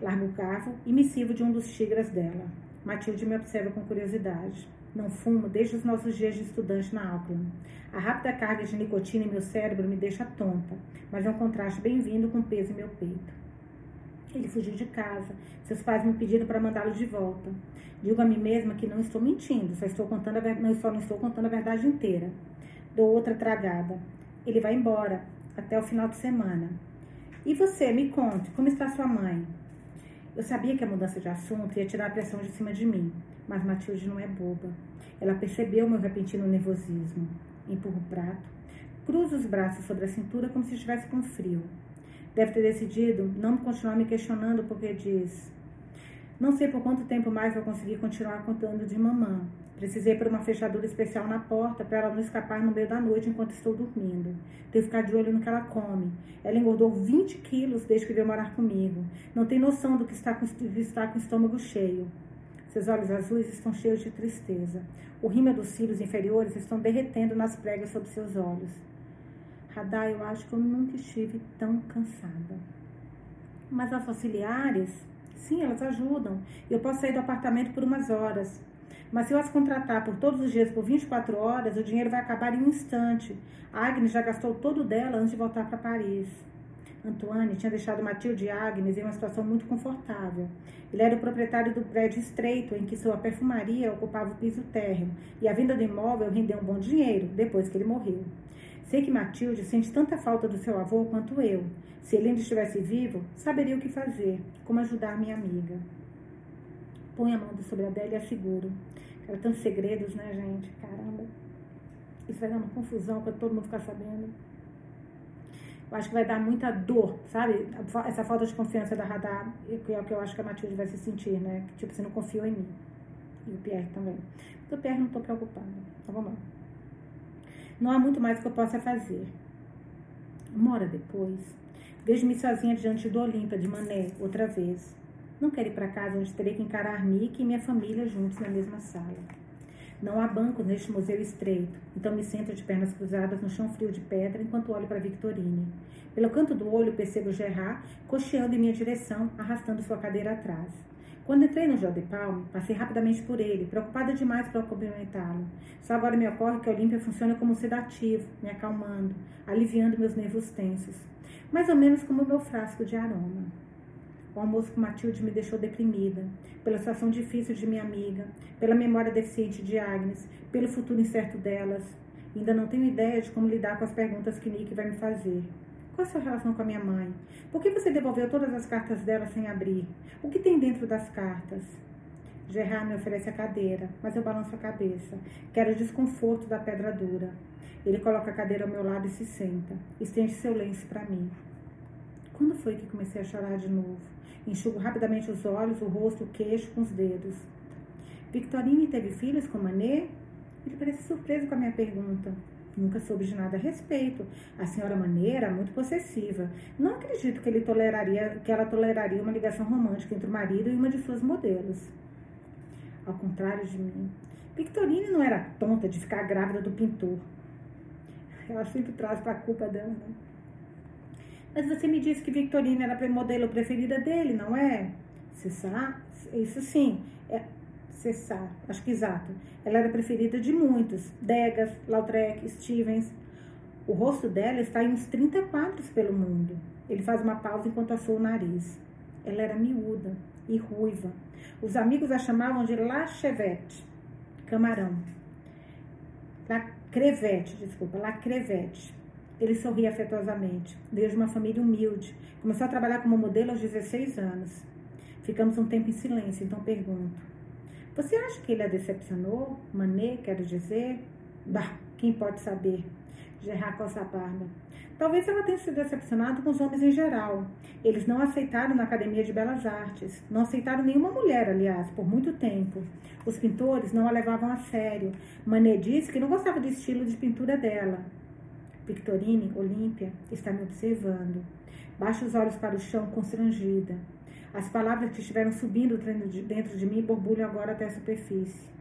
Largo o carro e me sirvo de um dos tigres dela. Matilde me observa com curiosidade. Não fumo desde os nossos dias de estudante na Auckland. A rápida carga de nicotina em meu cérebro me deixa tonta, mas é um contraste bem-vindo com o peso em meu peito. Ele fugiu de casa. Seus pais me pediram para mandá-lo de volta. Digo a mim mesma que não estou mentindo, só estou contando a, não, só não estou contando a verdade inteira. Dou outra tragada. Ele vai embora, até o final de semana. E você, me conte, como está sua mãe? Eu sabia que a mudança de assunto ia tirar a pressão de cima de mim, mas Matilde não é boba. Ela percebeu meu repentino nervosismo. Empurro o prato, cruzo os braços sobre a cintura como se estivesse com frio. Deve ter decidido não continuar me questionando porque diz: Não sei por quanto tempo mais vou conseguir continuar contando de mamã. Precisei por uma fechadura especial na porta para ela não escapar no meio da noite enquanto estou dormindo. Tenho que ficar de olho no que ela come. Ela engordou 20 quilos desde que veio morar comigo. Não tem noção do que está com, estar com o estômago cheio. Seus olhos azuis estão cheios de tristeza. O rímel dos cílios inferiores estão derretendo nas pregas sob seus olhos. Radar, eu acho que eu nunca estive tão cansada. Mas as auxiliares, sim, elas ajudam. Eu posso sair do apartamento por umas horas. Mas se eu as contratar por todos os dias por 24 horas, o dinheiro vai acabar em um instante. A Agnes já gastou todo dela antes de voltar para Paris. Antoine tinha deixado Matilde e Agnes em uma situação muito confortável. Ele era o proprietário do prédio estreito em que sua perfumaria ocupava o piso térreo, e a venda do imóvel rendeu um bom dinheiro depois que ele morreu. Sei que Matilde sente tanta falta do seu avô quanto eu. Se ele ainda estivesse vivo, saberia o que fazer, como ajudar minha amiga. Põe a mão sobre a dela e a seguro. Era tantos segredos, né, gente? Caramba. Isso vai dar uma confusão quando todo mundo ficar sabendo. Eu acho que vai dar muita dor, sabe? Essa falta de confiança da Radar, que é o que eu acho que a Matilde vai se sentir, né? Tipo, você não confiou em mim. E o Pierre também. Mas o Pierre não estou preocupada. Então vamos lá. Não há muito mais que eu possa fazer. Uma hora depois, vejo-me sozinha diante do Olimpa de Mané, outra vez. Não quero ir para casa onde terei que encarar Nick e minha família juntos na mesma sala. Não há bancos neste museu estreito, então me sento de pernas cruzadas no chão frio de pedra enquanto olho para Victorine. Pelo canto do olho percebo Gerard cocheando em minha direção, arrastando sua cadeira atrás. Quando entrei no João de Palme, passei rapidamente por ele, preocupada demais para cumprimentá-lo. Só agora me ocorre que a Olímpia funciona como um sedativo, me acalmando, aliviando meus nervos tensos. Mais ou menos como o meu frasco de aroma. O almoço com Matilde me deixou deprimida, pela situação difícil de minha amiga, pela memória deficiente de Agnes, pelo futuro incerto delas. Ainda não tenho ideia de como lidar com as perguntas que Nick vai me fazer. Qual a sua relação com a minha mãe? Por que você devolveu todas as cartas dela sem abrir? O que tem dentro das cartas? Gerard me oferece a cadeira, mas eu balanço a cabeça. Quero o desconforto da pedra dura. Ele coloca a cadeira ao meu lado e se senta. Estende seu lenço para mim. Quando foi que comecei a chorar de novo? Enxugo rapidamente os olhos, o rosto, o queixo com os dedos. Victorine teve filhos com Manet? Ele parece surpreso com a minha pergunta. Nunca soube de nada a respeito. A senhora Manet era muito possessiva. Não acredito que, ele toleraria, que ela toleraria uma ligação romântica entre o marido e uma de suas modelos. Ao contrário de mim, Victorine não era tonta de ficar grávida do pintor. Ela sempre traz para a culpa dela, né? Mas você me disse que Victorina era a modelo preferida dele, não é? Isso sim. É, Cessar, acho que exato. Ela era preferida de muitos. Degas, Lautrec, Stevens. O rosto dela está em uns 30 quadros pelo mundo. Ele faz uma pausa enquanto assou o nariz. Ela era miúda e ruiva. Os amigos a chamavam de La Chevette, camarão. La Crevette, desculpa, La Crevette. Ele sorria afetuosamente. Veio de uma família humilde. Começou a trabalhar como modelo aos 16 anos. Ficamos um tempo em silêncio, então pergunto: Você acha que ele a decepcionou? Mané, quero dizer? Bah, que Quem pode saber? Gerard barba. Talvez ela tenha se decepcionado com os homens em geral. Eles não aceitaram na Academia de Belas Artes. Não aceitaram nenhuma mulher, aliás, por muito tempo. Os pintores não a levavam a sério. Manet disse que não gostava do estilo de pintura dela. Victorine, Olímpia, está me observando. Baixa os olhos para o chão, constrangida. As palavras que estiveram subindo dentro de mim borbulham agora até a superfície.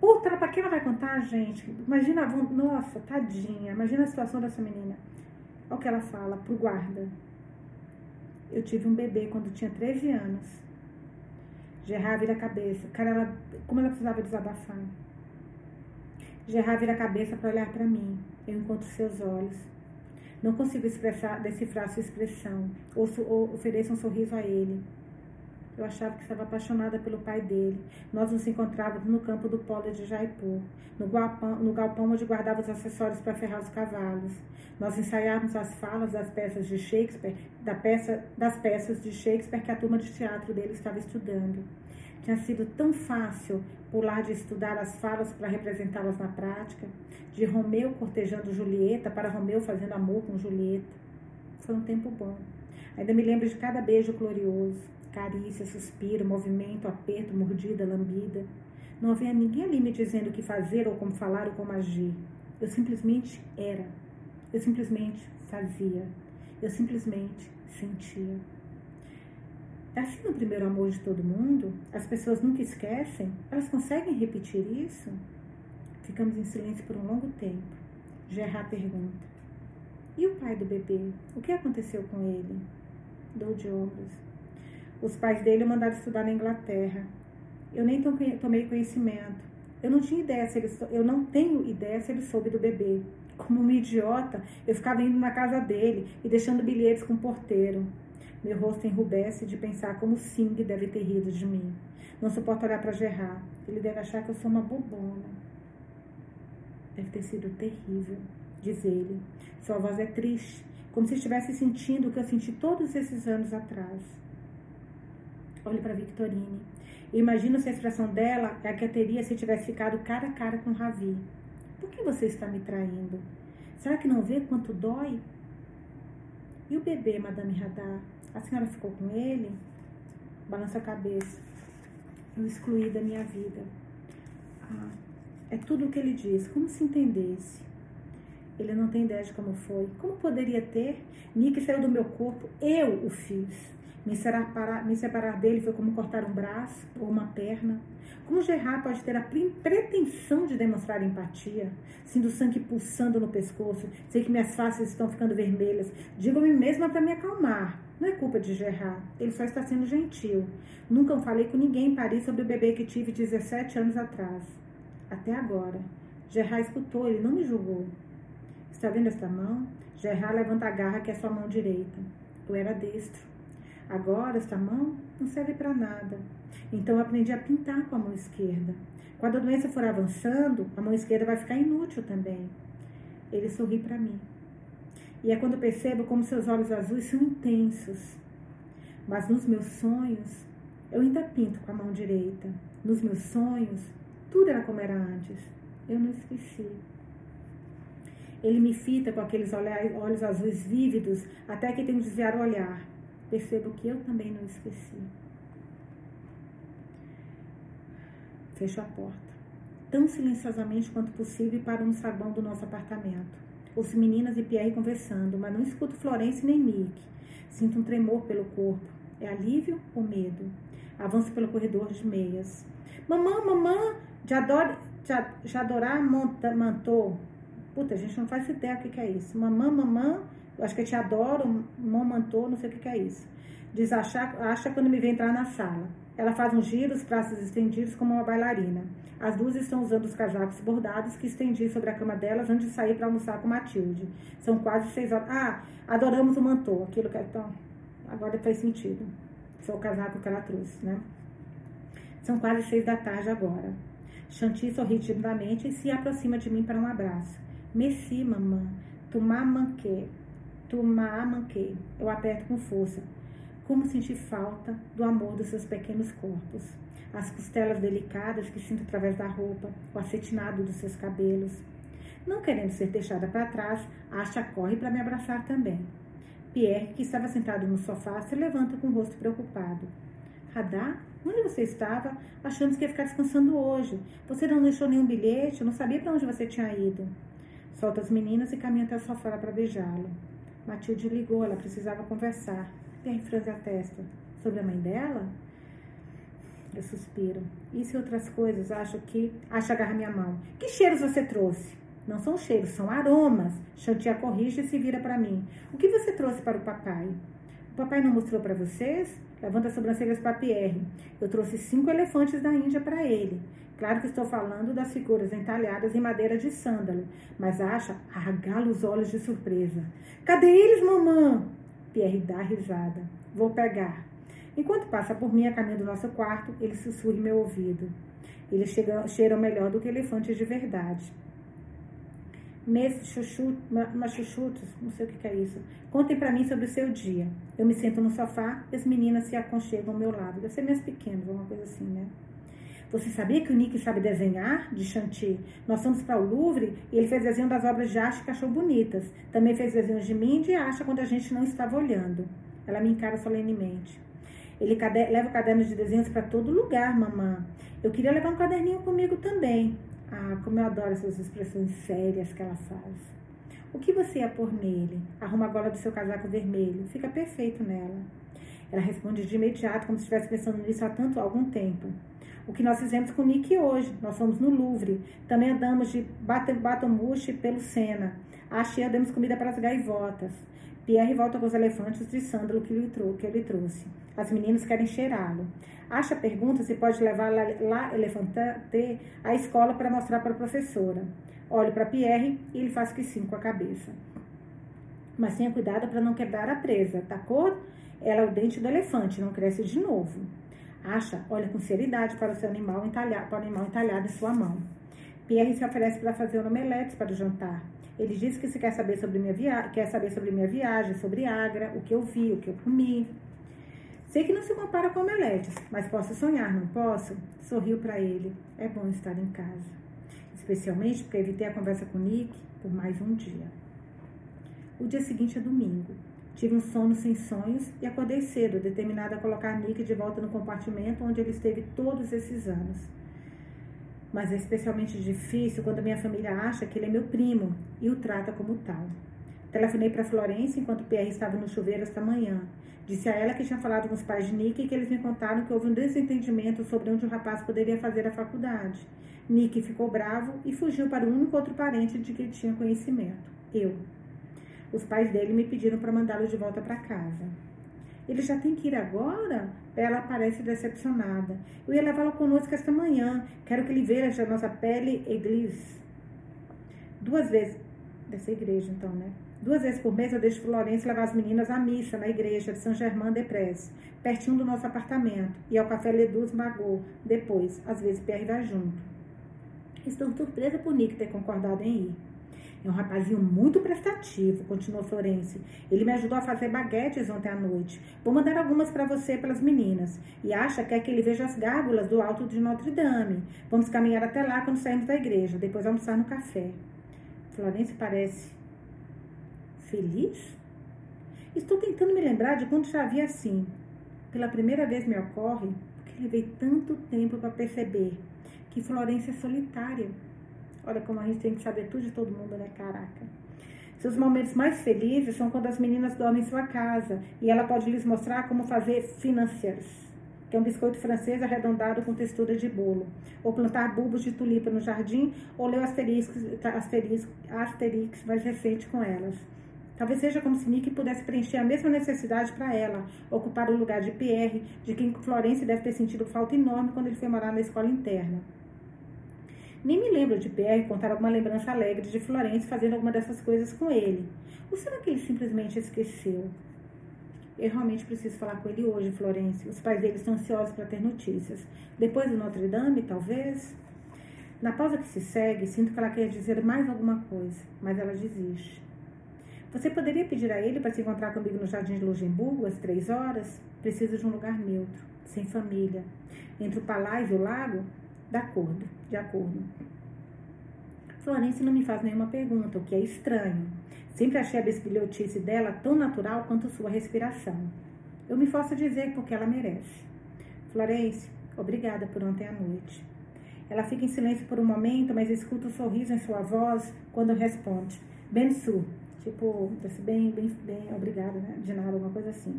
Puta, pra que ela vai contar, gente? Imagina, nossa, tadinha. Imagina a situação dessa menina. Olha o que ela fala pro guarda. Eu tive um bebê quando tinha 13 anos. Gerard vira a cabeça. Cara, ela, como ela precisava desabafar. Gerard vira a cabeça para olhar para mim. Eu encontro seus olhos. Não consigo expressar, decifrar sua expressão. Ou, ou ofereço um sorriso a ele. Eu achava que estava apaixonada pelo pai dele. Nós nos encontrávamos no campo do polo de Jaipur, no galpão, no galpão onde guardava os acessórios para ferrar os cavalos. Nós ensaiávamos as falas das peças de Shakespeare, da peça, das peças de Shakespeare que a turma de teatro dele estava estudando. Tinha sido tão fácil pular de estudar as falas para representá-las na prática, de Romeu cortejando Julieta para Romeu fazendo amor com Julieta. Foi um tempo bom. Ainda me lembro de cada beijo glorioso carícia, suspiro, movimento, aperto, mordida, lambida. Não havia ninguém ali me dizendo o que fazer, ou como falar, ou como agir. Eu simplesmente era. Eu simplesmente fazia. Eu simplesmente sentia. Assim no primeiro amor de todo mundo, as pessoas nunca esquecem, elas conseguem repetir isso? Ficamos em silêncio por um longo tempo. Gerard pergunta: E o pai do bebê? O que aconteceu com ele? Dou de ombros. Os pais dele o mandaram estudar na Inglaterra. Eu nem tomei conhecimento. Eu não tinha ideia se ele, eu não tenho ideia se ele soube do bebê. Como uma idiota, eu ficava indo na casa dele e deixando bilhetes com o porteiro. Meu rosto enrubesce de pensar como Sing deve ter rido de mim. Não suporto olhar para Gerard. Ele deve achar que eu sou uma bobona. Deve ter sido terrível, diz ele. Sua voz é triste, como se estivesse sentindo o que eu senti todos esses anos atrás. Olho para Victorine. Eu imagino se a expressão dela é a que eu teria se tivesse ficado cara a cara com Ravi. Por que você está me traindo? Será que não vê quanto dói? E o bebê, Madame Radar? A senhora ficou com ele? Balança a cabeça. Eu excluí da minha vida. Ah, é tudo o que ele diz, como se entendesse. Ele não tem ideia de como foi. Como poderia ter? Nick saiu do meu corpo, eu o fiz. Me separar, me separar dele foi como cortar um braço ou uma perna. Como Gerard pode ter a pretensão de demonstrar empatia? Sinto sangue pulsando no pescoço, sei que minhas faces estão ficando vermelhas. Digo-me mesma para me acalmar. Não é culpa de Gerard, ele só está sendo gentil. Nunca falei com ninguém em Paris sobre o bebê que tive 17 anos atrás. Até agora. Gerard escutou, ele não me julgou. Está vendo esta mão? Gerard levanta a garra que é sua mão direita. Eu era destro. Agora, esta mão não serve para nada. Então, eu aprendi a pintar com a mão esquerda. Quando a doença for avançando, a mão esquerda vai ficar inútil também. Ele sorri para mim. E é quando percebo como seus olhos azuis são intensos. Mas nos meus sonhos, eu ainda pinto com a mão direita. Nos meus sonhos, tudo era como era antes. Eu não esqueci. Ele me fita com aqueles olhos azuis vívidos até que tenho que desviar o olhar percebo que eu também não esqueci. Fecho a porta, tão silenciosamente quanto possível, paro no saguão do nosso apartamento. Ouço meninas e Pierre conversando, mas não escuto Florence nem Nick. Sinto um tremor pelo corpo. É alívio ou medo? Avanço pelo corredor de meias. Mamã, mamã, já adorar monta, mantou. Puta, a gente não faz ideia o que, que é isso. Mamã, mamã, eu acho que eu te adoro, momantô, não sei o que, que é isso. Diz achar, acha quando me vê entrar na sala. Ela faz uns giros, braços estendidos como uma bailarina. As duas estão usando os casacos bordados que estendi sobre a cama delas antes de sair para almoçar com Matilde. São quase seis horas. Ah, adoramos o mantô, aquilo que então. Agora faz sentido. Foi o casaco que ela trouxe, né? São quase seis da tarde agora. Chanty sorri timidamente e se aproxima de mim para um abraço. Messi, mamã. Tu manqué. Tomar manquei. Eu aperto com força. Como senti falta do amor dos seus pequenos corpos. As costelas delicadas que sinto através da roupa, o acetinado dos seus cabelos. Não querendo ser deixada para trás, Asha corre para me abraçar também. Pierre, que estava sentado no sofá, se levanta com o rosto preocupado. Radar, onde você estava? Achando que ia ficar descansando hoje. Você não deixou nenhum bilhete, eu não sabia para onde você tinha ido. Solta as meninas e caminha até o sofá para beijá-lo. Matilde ligou, ela precisava conversar. Pierre franze a testa. Sobre a mãe dela? Eu suspiro. Isso e outras coisas, acho que. Acha agarra minha mão. Que cheiros você trouxe? Não são cheiros, são aromas. Chantia corrige e se vira para mim. O que você trouxe para o papai? O papai não mostrou para vocês? Levanta as sobrancelhas para Pierre. Eu trouxe cinco elefantes da Índia para ele. Claro que estou falando das figuras entalhadas em madeira de sândalo, mas acha arregala os olhos de surpresa. Cadê eles, mamã? Pierre dá risada. Vou pegar. Enquanto passa por mim a caminho do nosso quarto, ele sussurra em meu ouvido. Eles chegam, cheiram melhor do que elefantes de verdade. Mês chuchu, não sei o que é isso. Contem para mim sobre o seu dia. Eu me sento no sofá as meninas se aconchegam ao meu lado. Deve ser minhas pequenas, alguma coisa assim, né? Você sabia que o Nick sabe desenhar? De Chanty. Nós fomos para o Louvre e ele fez desenho das obras de Asha que achou bonitas. Também fez desenhos de mim e de Asha quando a gente não estava olhando. Ela me encara solenemente. Ele leva o caderno de desenhos para todo lugar, mamã. Eu queria levar um caderninho comigo também. Ah, como eu adoro essas expressões sérias que ela faz. O que você ia pôr nele? Arruma a gola do seu casaco vermelho. Fica perfeito nela. Ela responde de imediato, como se estivesse pensando nisso há tanto algum tempo. O que nós fizemos com o Nick hoje. Nós fomos no Louvre. Também andamos de batomuche pelo Sena. A Chia demos comida para as gaivotas. Pierre volta com os elefantes de sândalo que que ele trouxe. As meninas querem cheirá-lo. Acha pergunta se pode levar lá, lá elefantante à escola para mostrar para a professora. Olho para Pierre e ele faz que sim com a cabeça. Mas tenha cuidado para não quebrar a presa, tá cor? Ela é o dente do elefante, não cresce de novo. Acha, olha com seriedade para o seu animal entalhado, para o animal entalhado em sua mão. Pierre se oferece para fazer um omelete para o jantar. Ele diz que se quer saber sobre minha viagem, quer saber sobre minha viagem, sobre Agra, o que eu vi, o que eu comi. Sei que não se compara com omeletes, mas posso sonhar, não posso? Sorriu para ele. É bom estar em casa. Especialmente porque evitei a conversa com Nick por mais um dia. O dia seguinte é domingo. Tive um sono sem sonhos e acordei cedo, determinada a colocar Nick de volta no compartimento onde ele esteve todos esses anos. Mas é especialmente difícil quando minha família acha que ele é meu primo e o trata como tal. Telefonei para Florência enquanto Pierre estava no chuveiro esta manhã Disse a ela que tinha falado com os pais de Nick e que eles me contaram que houve um desentendimento sobre onde o rapaz poderia fazer a faculdade. Nick ficou bravo e fugiu para o único outro parente de que tinha conhecimento, eu. Os pais dele me pediram para mandá-lo de volta para casa. Ele já tem que ir agora? Ela parece decepcionada. Eu ia levá-lo conosco esta manhã. Quero que ele veja a nossa pele eglise. Duas vezes. Dessa igreja, então, né? Duas vezes por mês eu deixo Florença levar as meninas à missa na igreja de Saint-Germain-des-Prés, pertinho do nosso apartamento, e ao café Ledus Magot, depois, às vezes Pierre vai junto. Estou surpresa por Nick ter concordado em ir. É um rapazinho muito prestativo, continuou Florence. Ele me ajudou a fazer baguetes ontem à noite. Vou mandar algumas para você pelas meninas. E acha que quer que ele veja as gárgulas do alto de Notre Dame. Vamos caminhar até lá quando sairmos da igreja, depois almoçar no café. Florence parece feliz? Estou tentando me lembrar de quando já vi assim. Pela primeira vez me ocorre, porque levei tanto tempo para perceber que Florência é solitária. Olha como a gente tem que saber tudo de todo mundo, né? Caraca. Seus momentos mais felizes são quando as meninas dormem em sua casa e ela pode lhes mostrar como fazer financiers, que é um biscoito francês arredondado com textura de bolo, ou plantar bulbos de tulipa no jardim, ou ler o Asterix, Asterix, Asterix mais recente com elas. Talvez seja como se Nick pudesse preencher a mesma necessidade para ela, ocupar o lugar de Pierre, de quem Florence deve ter sentido falta enorme quando ele foi morar na escola interna. Nem me lembro de Pierre contar alguma lembrança alegre de Florence fazendo alguma dessas coisas com ele. Ou será que ele simplesmente esqueceu? Eu realmente preciso falar com ele hoje, Florence. Os pais dele estão ansiosos para ter notícias. Depois do Notre Dame, talvez? Na pausa que se segue, sinto que ela quer dizer mais alguma coisa, mas ela desiste. Você poderia pedir a ele para se encontrar comigo no Jardim de Luxemburgo às três horas? Preciso de um lugar neutro, sem família. Entre o palácio e o lago? De acordo, de acordo. Florence não me faz nenhuma pergunta, o que é estranho. Sempre achei a bisbilhotice dela tão natural quanto sua respiração. Eu me forço a dizer porque ela merece. Florence, obrigada por ontem à noite. Ela fica em silêncio por um momento, mas escuta o sorriso em sua voz quando responde. Bensu, tipo, bem, bem, bem, obrigada, né? De nada, alguma coisa assim.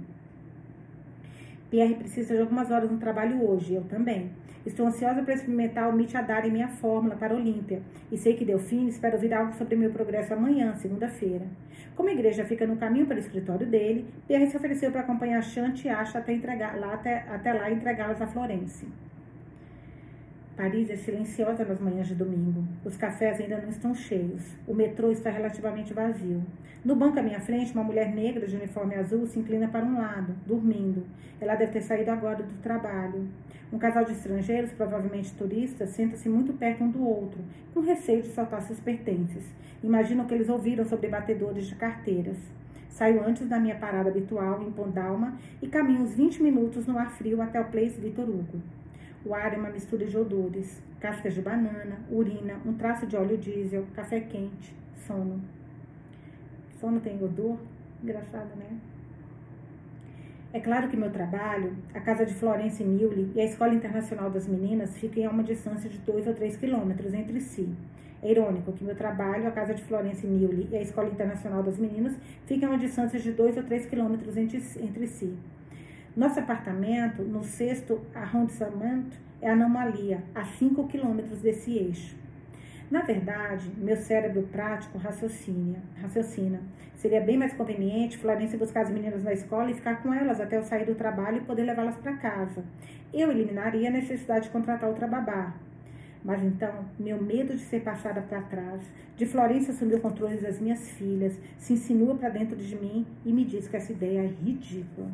Pierre precisa de algumas horas no trabalho hoje, eu também. Estou ansiosa para experimentar o Michadar em minha fórmula para a Olímpia. E sei que deu fim, espero ouvir algo sobre meu progresso amanhã, segunda-feira. Como a igreja fica no caminho para o escritório dele, Pierre se ofereceu para acompanhar Chante e Acha até, entregar, lá, até, até lá entregá-las a Florence. Paris é silenciosa nas manhãs de domingo. Os cafés ainda não estão cheios. O metrô está relativamente vazio. No banco à minha frente, uma mulher negra de uniforme azul se inclina para um lado, dormindo. Ela deve ter saído agora do trabalho. Um casal de estrangeiros, provavelmente turistas, senta-se muito perto um do outro, com receio de soltar seus pertences. Imaginam que eles ouviram sobre batedores de carteiras. Saio antes da minha parada habitual em Pondalma e caminho uns 20 minutos no ar frio até o Place Vitor Hugo. O ar é uma mistura de odores: cascas de banana, urina, um traço de óleo diesel, café quente, sono. Sono tem odor? Engraçado, né? É claro que meu trabalho, a casa de Florence Newley e a Escola Internacional das Meninas ficam a uma distância de 2 ou 3 quilômetros entre si. É irônico que meu trabalho, a casa de Florence Newley e a Escola Internacional das Meninas ficam a uma distância de 2 ou 3 quilômetros entre, entre si. Nosso apartamento, no sexto arrondissement, é anomalia, a 5 quilômetros desse eixo. Na verdade, meu cérebro prático raciocina, raciocina. Seria bem mais conveniente Florence buscar as meninas na escola e ficar com elas até eu sair do trabalho e poder levá-las para casa. Eu eliminaria a necessidade de contratar outra babá. Mas então, meu medo de ser passada para trás, de Florence assumir o controle das minhas filhas, se insinua para dentro de mim e me diz que essa ideia é ridícula.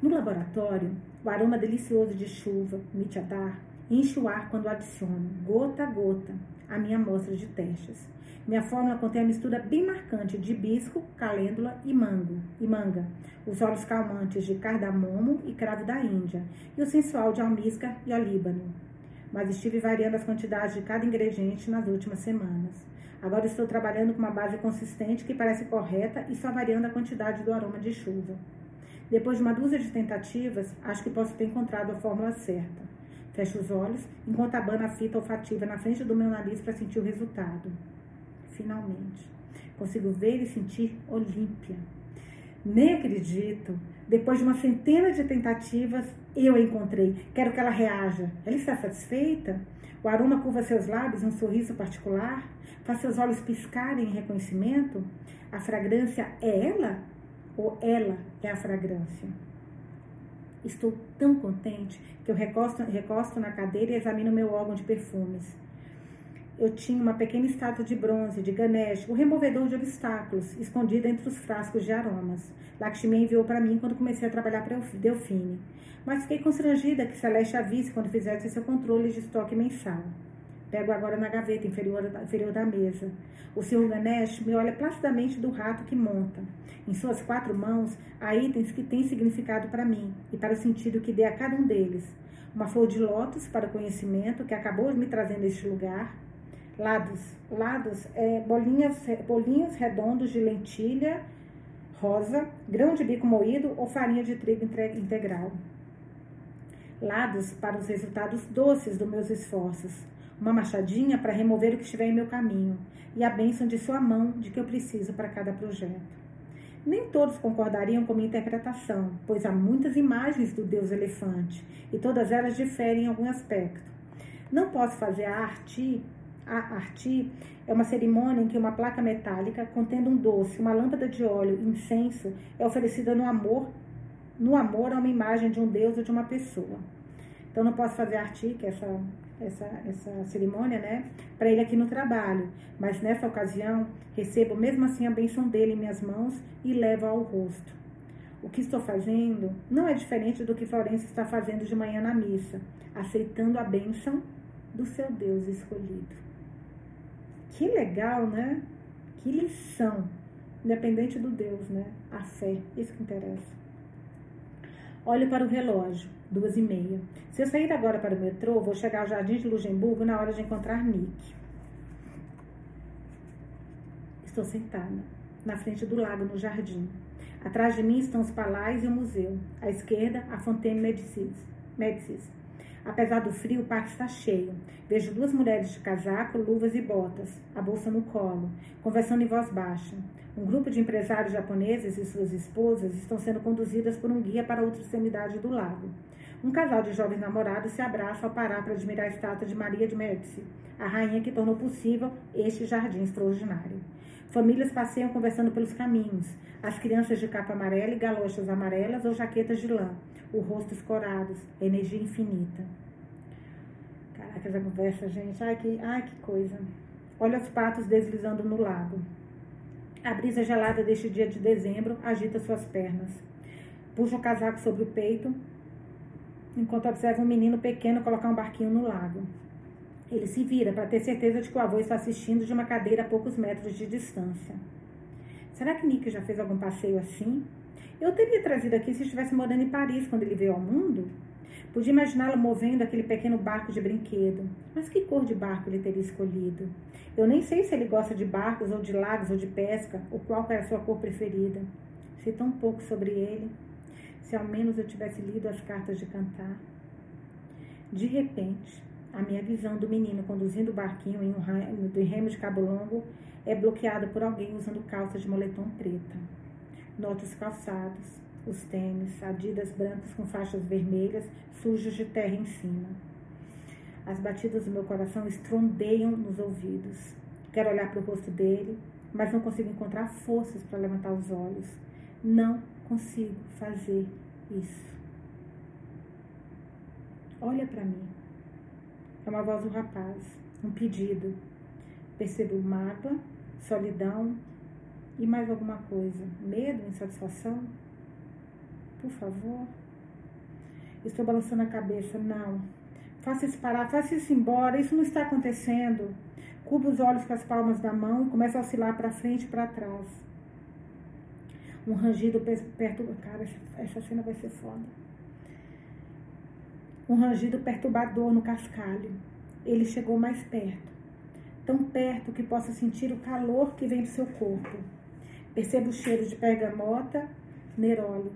No laboratório, o aroma delicioso de chuva, Michadar, enche o ar quando adiciono, gota a gota, a minha amostra de testes. Minha fórmula contém a mistura bem marcante de hibisco, calêndula e mango e manga, os óleos calmantes de cardamomo e cravo da Índia e o sensual de almíscar e olíbano. Mas estive variando as quantidades de cada ingrediente nas últimas semanas. Agora estou trabalhando com uma base consistente que parece correta e só variando a quantidade do aroma de chuva. Depois de uma dúzia de tentativas, acho que posso ter encontrado a fórmula certa. Fecho os olhos, enquanto abano a fita olfativa na frente do meu nariz para sentir o resultado. Finalmente, consigo ver e sentir Olímpia. Nem acredito. Depois de uma centena de tentativas, eu a encontrei. Quero que ela reaja. Ela está satisfeita? O aroma curva seus lábios um sorriso particular? Faz seus olhos piscarem em reconhecimento? A fragrância é ela? ou ela é a fragrância. Estou tão contente que eu recosto, recosto na cadeira e examino meu órgão de perfumes. Eu tinha uma pequena estátua de bronze de Ganesh, o removedor de obstáculos, escondida entre os frascos de aromas. Lakshmi enviou para mim quando comecei a trabalhar para Delfine. Mas fiquei constrangida que Celeste a visse quando fizesse seu controle de estoque mensal. Pego agora na gaveta inferior, inferior da mesa. O Sr. Ganesh me olha placidamente do rato que monta. Em suas quatro mãos há itens que têm significado para mim e para o sentido que dê a cada um deles. Uma flor de lótus para o conhecimento que acabou me trazendo a este lugar. Lados, lados é, bolinhas, bolinhos redondos de lentilha rosa, grão de bico moído ou farinha de trigo integral. Lados para os resultados doces dos meus esforços uma machadinha para remover o que estiver em meu caminho e a bênção de sua mão de que eu preciso para cada projeto. Nem todos concordariam com minha interpretação, pois há muitas imagens do deus elefante e todas elas diferem em algum aspecto. Não posso fazer a arte. A arti é uma cerimônia em que uma placa metálica contendo um doce, uma lâmpada de óleo incenso é oferecida no amor, no amor a uma imagem de um deus ou de uma pessoa. Então não posso fazer arti, que é essa essa, essa cerimônia, né, para ele aqui no trabalho. Mas nessa ocasião, recebo mesmo assim a benção dele em minhas mãos e levo ao rosto. O que estou fazendo não é diferente do que Florença está fazendo de manhã na missa, aceitando a bênção do seu Deus escolhido. Que legal, né? Que lição. Independente do Deus, né? A fé, isso que interessa. Olho para o relógio, duas e meia. Se eu sair agora para o metrô, vou chegar ao Jardim de Luxemburgo na hora de encontrar Nick. Estou sentada, na frente do lago, no jardim. Atrás de mim estão os palais e o museu. À esquerda, a Fontaine Médicis. Médicis. Apesar do frio, o parque está cheio. Vejo duas mulheres de casaco, luvas e botas, a bolsa no colo, conversando em voz baixa. Um grupo de empresários japoneses e suas esposas estão sendo conduzidas por um guia para outra extremidade do lago. Um casal de jovens namorados se abraça ao parar para admirar a estátua de Maria de Médici, a rainha que tornou possível este jardim extraordinário. Famílias passeiam conversando pelos caminhos, as crianças de capa amarela e galochas amarelas ou jaquetas de lã, o rosto escorado, energia infinita. Caraca, essa conversa, gente, ai que, ai que coisa. Olha os patos deslizando no lago. A brisa gelada deste dia de dezembro agita suas pernas. Puxa o casaco sobre o peito, enquanto observa um menino pequeno colocar um barquinho no lago. Ele se vira para ter certeza de que o avô está assistindo de uma cadeira a poucos metros de distância. Será que Nick já fez algum passeio assim? Eu teria trazido aqui se estivesse morando em Paris quando ele veio ao mundo. Podia imaginá-lo movendo aquele pequeno barco de brinquedo. Mas que cor de barco ele teria escolhido? Eu nem sei se ele gosta de barcos ou de lagos ou de pesca, ou qual é a sua cor preferida. Sei tão pouco sobre ele. Se ao menos eu tivesse lido as cartas de cantar. De repente, a minha visão do menino conduzindo o barquinho em um remo de cabo longo é bloqueado por alguém usando calça de moletom preta. Noto os calçados, os tênis, adidas brancas com faixas vermelhas, sujos de terra em cima. As batidas do meu coração estrondeiam nos ouvidos. Quero olhar para o rosto dele, mas não consigo encontrar forças para levantar os olhos. Não consigo fazer isso. Olha para mim. É uma voz do rapaz, um pedido. Percebo mágoa, solidão e mais alguma coisa. Medo, insatisfação? Por favor. Estou balançando a cabeça. Não. Faça isso parar, faça isso embora. Isso não está acontecendo. Cubra os olhos com as palmas da mão e começa a oscilar para frente e para trás. Um rangido perto. Cara, essa cena vai ser foda. Um rangido perturbador no cascalho. Ele chegou mais perto tão perto que possa sentir o calor que vem do seu corpo. Perceba o cheiro de pergamota, neroli.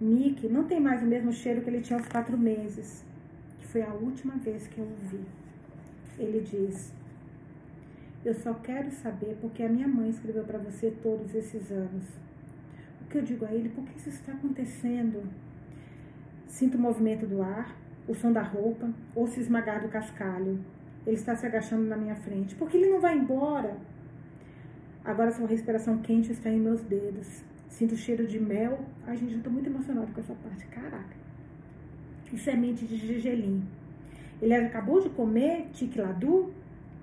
Nick não tem mais o mesmo cheiro que ele tinha aos quatro meses, que foi a última vez que eu o vi. Ele diz: Eu só quero saber porque a minha mãe escreveu para você todos esses anos. Que eu digo a ele? Por que isso está acontecendo? Sinto o movimento do ar, o som da roupa, ou se esmagar do cascalho. Ele está se agachando na minha frente. Porque ele não vai embora. Agora sua respiração quente está em meus dedos. Sinto o cheiro de mel. Ai, gente, eu tô muito emocionada com essa parte. Caraca. E semente de gergelim. Ele acabou de comer tiquiladu,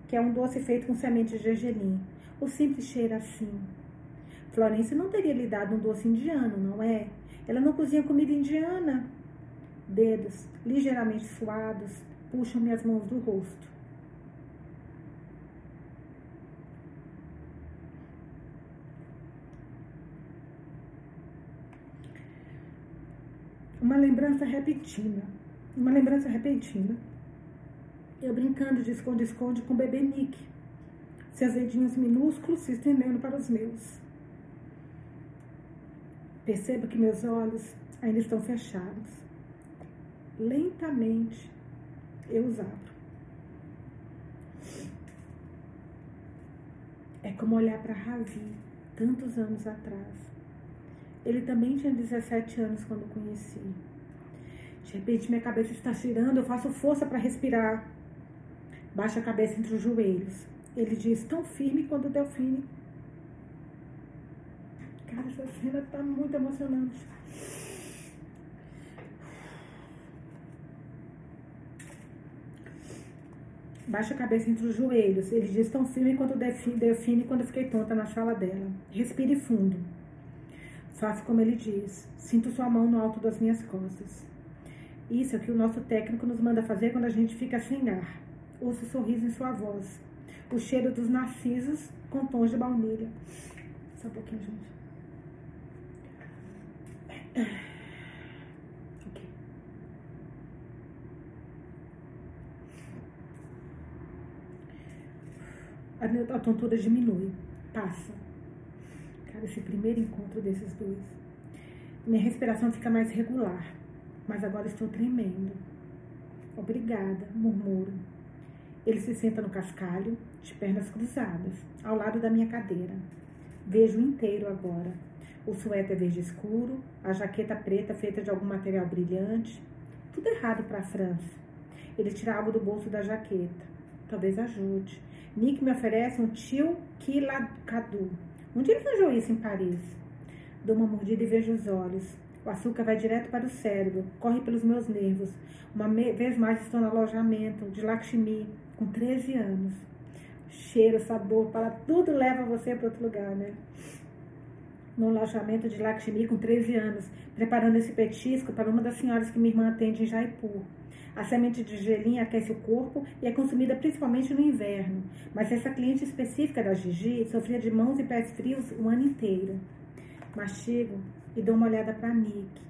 que é um doce feito com semente de gergelim. O simples cheiro assim. Florence não teria lhe dado um doce indiano, não é? Ela não cozinha comida indiana. Dedos ligeiramente suados puxam minhas mãos do rosto. uma lembrança repentina. Uma lembrança repentina. Eu brincando de esconde-esconde com o bebê Nick, seus dedinhos minúsculos se estendendo para os meus. Percebo que meus olhos ainda estão fechados. Lentamente eu os abro. É como olhar para Ravi, tantos anos atrás ele também tinha 17 anos quando conheci. De repente, minha cabeça está girando, eu faço força para respirar. Baixa a cabeça entre os joelhos. Ele diz, tão firme quando o Delfine. Cara, essa cena está muito emocionante. Baixa a cabeça entre os joelhos. Ele diz tão firme quanto o Delfine quando fiquei tonta na sala dela. Respire fundo. Faça como ele diz. Sinto sua mão no alto das minhas costas. Isso é o que o nosso técnico nos manda fazer quando a gente fica sem ar. Ouço o sorriso em sua voz. O cheiro dos narcisos com tons de baunilha. Só um pouquinho, gente. A, minha, tontura diminui, passa. Cara, esse primeiro encontro desses dois. Minha respiração fica mais regular, mas agora estou tremendo. Obrigada, murmuro. Ele se senta no cascalho, de pernas cruzadas, ao lado da minha cadeira. Vejo inteiro agora, o suéter verde escuro, a jaqueta preta feita de algum material brilhante. Tudo errado para a França. Ele tira algo do bolso da jaqueta. Talvez ajude. Nick me oferece um tio Kilakadu. Onde ele arranjou isso em Paris? Dou uma mordida e vejo os olhos. O açúcar vai direto para o cérebro, corre pelos meus nervos. Uma vez mais estou no alojamento de Lakshmi, com 13 anos. Cheiro, sabor, para tudo leva você para outro lugar, né? No alojamento de Lakshmi, com 13 anos, preparando esse petisco para uma das senhoras que minha irmã atende em Jaipur. A semente de gelim aquece o corpo e é consumida principalmente no inverno, mas essa cliente específica da Gigi sofria de mãos e pés frios o ano inteiro. Mastigo e dou uma olhada para Nick,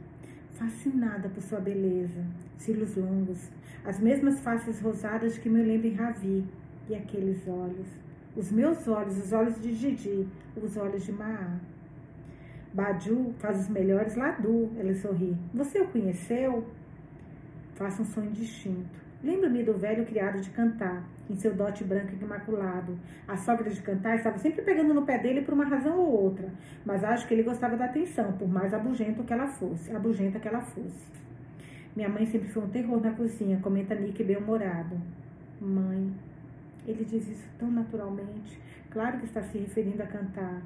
fascinada por sua beleza, cílios longos, as mesmas faces rosadas que me lembram em Ravi, e aqueles olhos, os meus olhos, os olhos de Gigi, os olhos de Maa. Baju faz os melhores ladu, ele sorri. Você o conheceu? Faça um sonho distinto. Lembro-me do velho criado de cantar, em seu dote branco imaculado. A sogra de cantar estava sempre pegando no pé dele por uma razão ou outra, mas acho que ele gostava da atenção, por mais abugento que ela fosse, abugenta que ela fosse. Minha mãe sempre foi um terror na cozinha, comenta Nick bem-humorado. Mãe, ele diz isso tão naturalmente. Claro que está se referindo a cantar.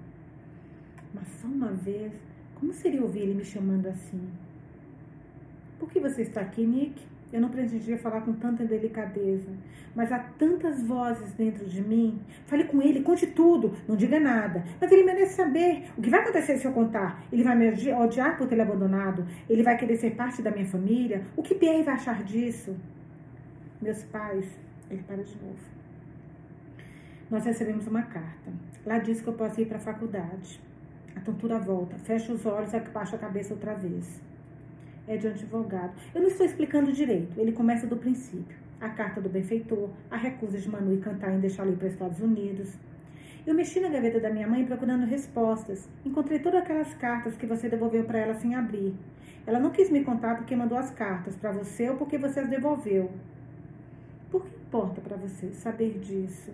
Mas só uma vez, como seria ouvir ele me chamando assim? Por que você está aqui, Nick? Eu não pretendia falar com tanta delicadeza, mas há tantas vozes dentro de mim. Fale com ele, conte tudo, não diga nada. Mas ele merece saber o que vai acontecer se eu contar. Ele vai me odiar por ter abandonado? Ele vai querer ser parte da minha família? O que Pierre vai achar disso? Meus pais, ele para de novo. Nós recebemos uma carta. Lá diz que eu posso ir para a faculdade. A tontura volta, fecha os olhos e abaixa a cabeça outra vez é de advogado. Eu não estou explicando direito, ele começa do princípio. A carta do benfeitor, a recusa de Manu e cantar em deixá-lo ir para os Estados Unidos. Eu mexi na gaveta da minha mãe procurando respostas. Encontrei todas aquelas cartas que você devolveu para ela sem abrir. Ela não quis me contar porque mandou as cartas para você ou porque você as devolveu. Por que importa para você saber disso?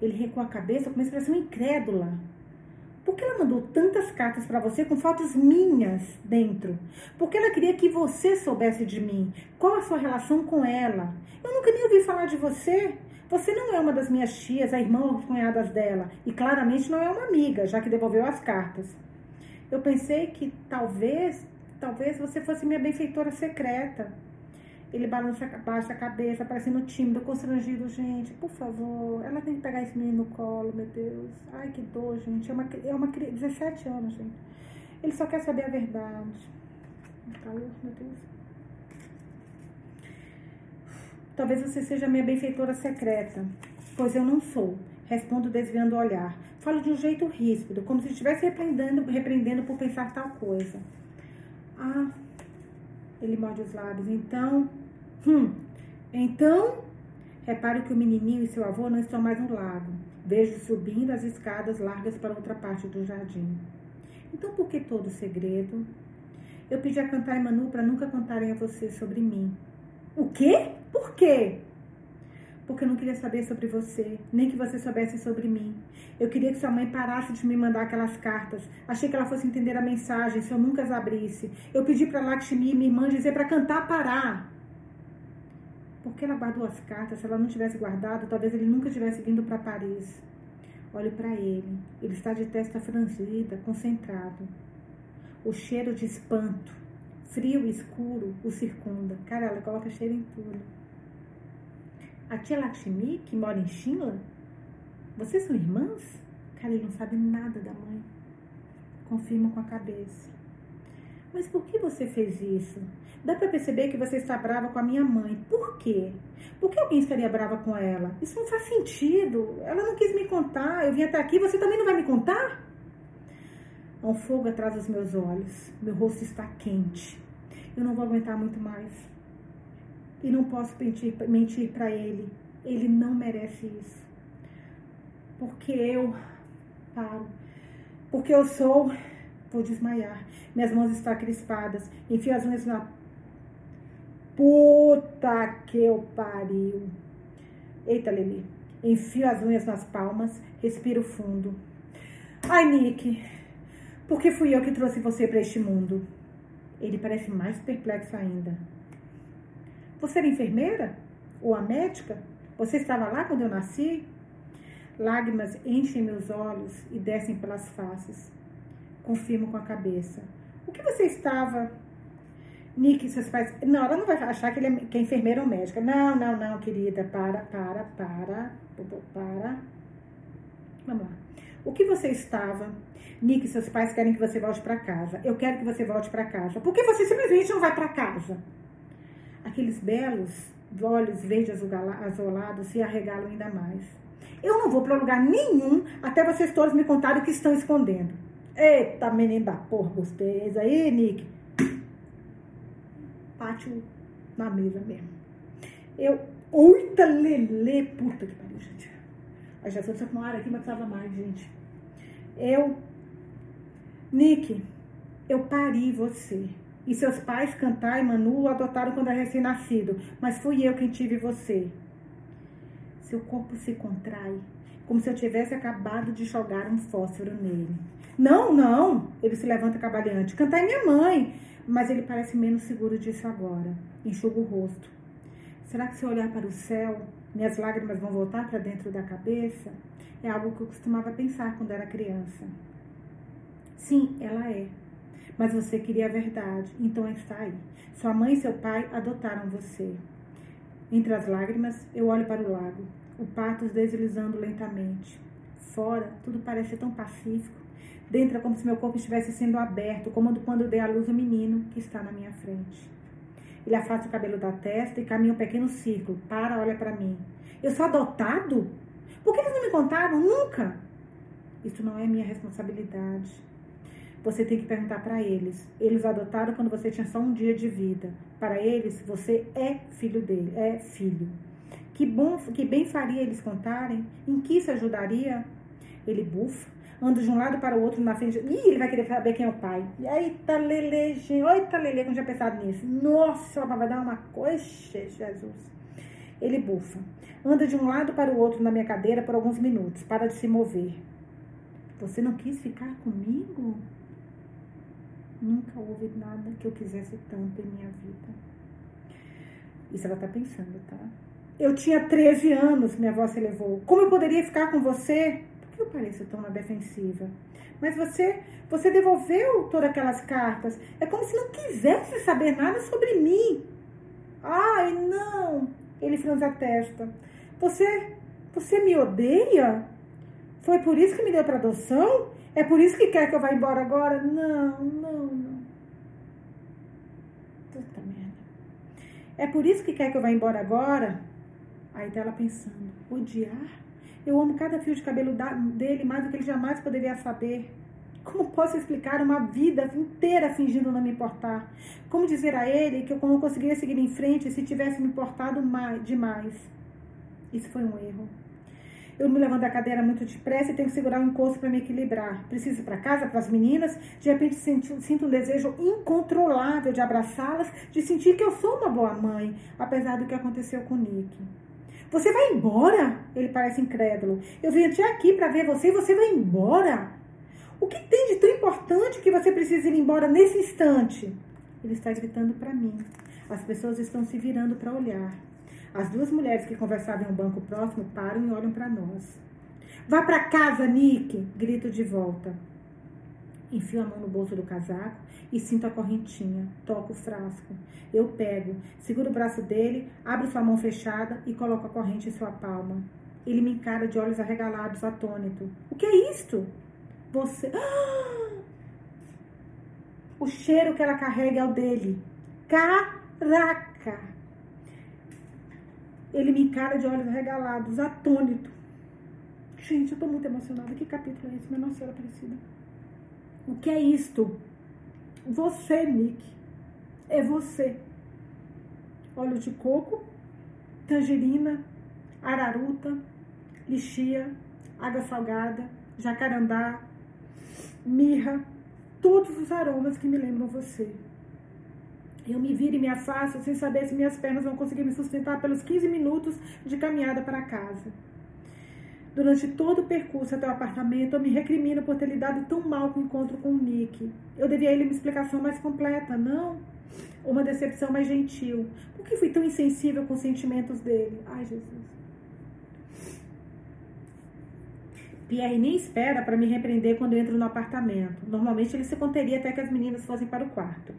Ele recuou a cabeça com uma expressão incrédula. Por que ela mandou tantas cartas para você com fotos minhas dentro? Porque ela queria que você soubesse de mim. Qual a sua relação com ela? Eu nunca nem ouvi falar de você. Você não é uma das minhas tias, a irmã ou cunhadas dela. E claramente não é uma amiga, já que devolveu as cartas. Eu pensei que talvez, talvez você fosse minha benfeitora secreta. Ele balança, baixa a cabeça, parecendo tímido, constrangido. Gente, por favor, ela tem que pegar esse menino no colo, meu Deus. Ai, que dor, gente. É uma, é uma 17 anos, gente. Ele só quer saber a verdade. Calor, meu Deus. Talvez você seja minha benfeitora secreta, pois eu não sou. Respondo desviando o olhar. Falo de um jeito ríspido, como se estivesse repreendendo, repreendendo por pensar tal coisa. Ah, ele morde os lábios. Então, hum, então, repare que o menininho e seu avô não estão mais no lago. Vejo subindo as escadas largas para outra parte do jardim. Então, por que todo o segredo? Eu pedi a Cantar e Manu para nunca contarem a você sobre mim. O quê? Por quê? Porque eu não queria saber sobre você, nem que você soubesse sobre mim. Eu queria que sua mãe parasse de me mandar aquelas cartas. Achei que ela fosse entender a mensagem se eu nunca as abrisse. Eu pedi para Lakshmi, minha irmã, dizer para cantar parar. Por que ela guardou as cartas? Se ela não tivesse guardado, talvez ele nunca tivesse vindo para Paris. Olhe para ele. Ele está de testa franzida, concentrado. O cheiro de espanto, frio e escuro, o circunda. Cara, ela coloca cheiro em tudo. A tia Lakshmi, que mora em Shimla? Vocês são irmãs? Cara, ele não sabe nada da mãe. Confirma com a cabeça. Mas por que você fez isso? Dá para perceber que você está brava com a minha mãe. Por quê? Por que alguém estaria brava com ela? Isso não faz sentido. Ela não quis me contar. Eu vim até aqui, você também não vai me contar? Há um fogo atrás dos meus olhos. Meu rosto está quente. Eu não vou aguentar muito mais. E não posso mentir, mentir para ele. Ele não merece isso. Porque eu paro. Porque eu sou. Vou desmaiar. Minhas mãos estão crispadas. Enfio as unhas na. Puta que eu pariu. Eita, Lili. Enfio as unhas nas palmas. Respiro fundo. Ai, Nick. Por que fui eu que trouxe você para este mundo? Ele parece mais perplexo ainda. Você era enfermeira? Ou a médica? Você estava lá quando eu nasci? Lágrimas enchem meus olhos e descem pelas faces. Confirmo com a cabeça. O que você estava? Nick, seus pais. Não, ela não vai achar que ele é, que é enfermeira ou médica. Não, não, não, querida. Para, para, para. Para. Vamos lá. O que você estava? Nick, seus pais querem que você volte para casa. Eu quero que você volte para casa. Por que você simplesmente não vai para casa? Aqueles belos olhos verdes azulados se arregalam ainda mais. Eu não vou para lugar nenhum até vocês todos me contarem o que estão escondendo. Eita, menino da porra, gostei. Aí, Nick. Pátio na mesa mesmo. Eu. Oita, lelê. Puta que pariu, gente. Ai, já sou com ar aqui, mas precisava mais, gente. Eu. Nick, eu pari você. E seus pais, Cantar e Manu, o adotaram quando era recém-nascido. Mas fui eu quem tive você. Seu corpo se contrai, como se eu tivesse acabado de jogar um fósforo nele. Não, não! Ele se levanta cabalhante. Cantar é minha mãe! Mas ele parece menos seguro disso agora. Enxuga o rosto. Será que se eu olhar para o céu, minhas lágrimas vão voltar para dentro da cabeça? É algo que eu costumava pensar quando era criança. Sim, ela é. Mas você queria a verdade, então está aí. Sua mãe e seu pai adotaram você. Entre as lágrimas, eu olho para o lago, o patos deslizando lentamente. Fora, tudo parece tão pacífico. Dentro é como se meu corpo estivesse sendo aberto, como quando dei à luz o menino que está na minha frente. Ele afasta o cabelo da testa e caminha um pequeno círculo. Para, olha para mim. Eu sou adotado? Por que eles não me contaram? Nunca! Isso não é minha responsabilidade. Você tem que perguntar para eles. Eles adotaram quando você tinha só um dia de vida. Para eles, você é filho dele, é filho. Que bom, que bem faria eles contarem? Em que isso ajudaria? Ele bufa, anda de um lado para o outro na frente. Ih, ele vai querer saber quem é o pai. E tá lele, gente. Oi, tá lele, que eu já pensado nisso. Nossa, vai dar uma coisa, Jesus. Ele bufa. Anda de um lado para o outro na minha cadeira por alguns minutos. Para de se mover. Você não quis ficar comigo? Nunca houve nada que eu quisesse tanto em minha vida. Isso ela tá pensando, tá? Eu tinha 13 anos, minha avó se levou. Como eu poderia ficar com você? Por que eu pareço tão na defensiva? Mas você, você devolveu todas aquelas cartas. É como se não quisesse saber nada sobre mim. Ai, não. Ele franze a testa. Você, você me odeia? Foi por isso que me deu para adoção? É por isso que quer que eu vá embora agora? Não, não, não. Puta merda. É por isso que quer que eu vá embora agora? Aí tá ela pensando, odiar? Eu amo cada fio de cabelo dele mais do que ele jamais poderia saber. Como posso explicar uma vida inteira fingindo não me importar? Como dizer a ele que eu não conseguiria seguir em frente se tivesse me importado mais, demais? Isso foi um erro. Eu me levanto da cadeira muito depressa e tenho que segurar o encosto para me equilibrar. Preciso ir para casa, para as meninas. De repente sinto, sinto um desejo incontrolável de abraçá-las, de sentir que eu sou uma boa mãe, apesar do que aconteceu com Nick. Você vai embora? Ele parece incrédulo. Eu vim até aqui para ver você e você vai embora? O que tem de tão importante que você precisa ir embora nesse instante? Ele está gritando para mim. As pessoas estão se virando para olhar. As duas mulheres que conversavam em um banco próximo param e olham para nós. Vá para casa, Nick! Grito de volta. Enfio a mão no bolso do casaco e sinto a correntinha. Toco o frasco. Eu pego, seguro o braço dele, abro sua mão fechada e coloco a corrente em sua palma. Ele me encara de olhos arregalados, atônito. O que é isto? Você. O cheiro que ela carrega é o dele. Caraca! Ele me encara de olhos regalados, atônito. Gente, eu tô muito emocionada. Que capítulo é esse? Minha Nossa Senhora Aparecida. O que é isto? Você, Nick. É você. Óleo de coco, tangerina, araruta, lixia, água salgada, jacarandá, mirra, todos os aromas que me lembram você. Eu me viro e me afasto sem saber se minhas pernas vão conseguir me sustentar pelos 15 minutos de caminhada para casa. Durante todo o percurso até o apartamento, eu me recrimino por ter lidado tão mal com o encontro com o Nick. Eu devia a ele uma explicação mais completa, não? Uma decepção mais gentil. Por que fui tão insensível com os sentimentos dele? Ai, Jesus. Pierre nem espera para me repreender quando eu entro no apartamento. Normalmente ele se conteria até que as meninas fossem para o quarto.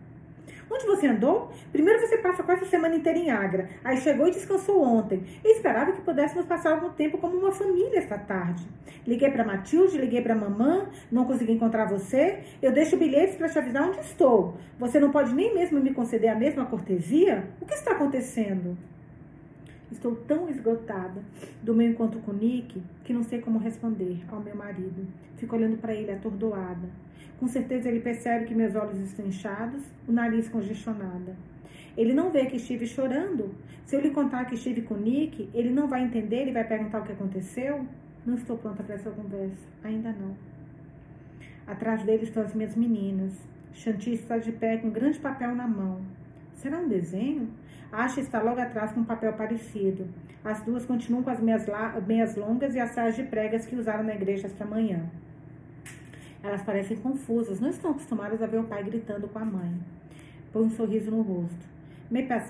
Onde você andou? Primeiro você passa quase a semana inteira em Agra. Aí chegou e descansou ontem. Eu esperava que pudéssemos passar algum tempo como uma família esta tarde. Liguei para Matilde, liguei para mamã, não consegui encontrar você. Eu deixo bilhetes para te avisar onde estou. Você não pode nem mesmo me conceder a mesma cortesia? O que está acontecendo? Estou tão esgotada do meu encontro com Nick que não sei como responder ao meu marido. Fico olhando para ele atordoada. Com certeza ele percebe que meus olhos estão inchados, o nariz congestionado. Ele não vê que estive chorando. Se eu lhe contar que estive com Nick, ele não vai entender e vai perguntar o que aconteceu? Não estou pronta para essa conversa. Ainda não. Atrás dele estão as minhas meninas. Chanty está de pé com um grande papel na mão. Será um desenho? Asha está logo atrás com um papel parecido. As duas continuam com as meias, meias longas e as saias de pregas que usaram na igreja esta manhã. Elas parecem confusas, não estão acostumadas a ver o pai gritando com a mãe. Põe um sorriso no rosto.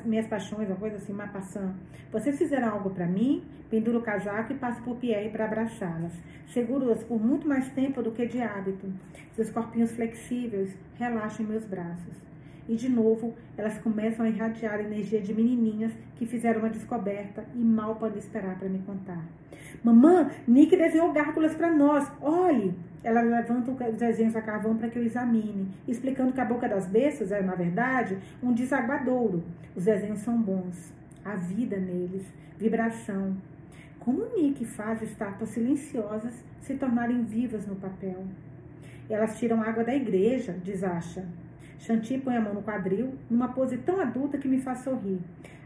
Minhas paixões, uma coisa assim, uma passão. Vocês fizeram algo para mim? Penduro o casaco e passo por Pierre para abraçá-las. Seguro-as por muito mais tempo do que de hábito. Seus corpinhos flexíveis relaxam meus braços. E de novo, elas começam a irradiar a energia de menininhas que fizeram uma descoberta e mal podem esperar para me contar. Mamã, Nick desenhou gárgulas para nós. Olhe! Ela levanta os desenhos a carvão para que eu examine, explicando que a boca das bestas é, na verdade, um desaguadouro. Os desenhos são bons. A vida neles, vibração. Como Nick faz estátuas silenciosas se tornarem vivas no papel? Elas tiram água da igreja, diz Asha. Chanty põe a mão no quadril, numa pose tão adulta que me faz sorrir.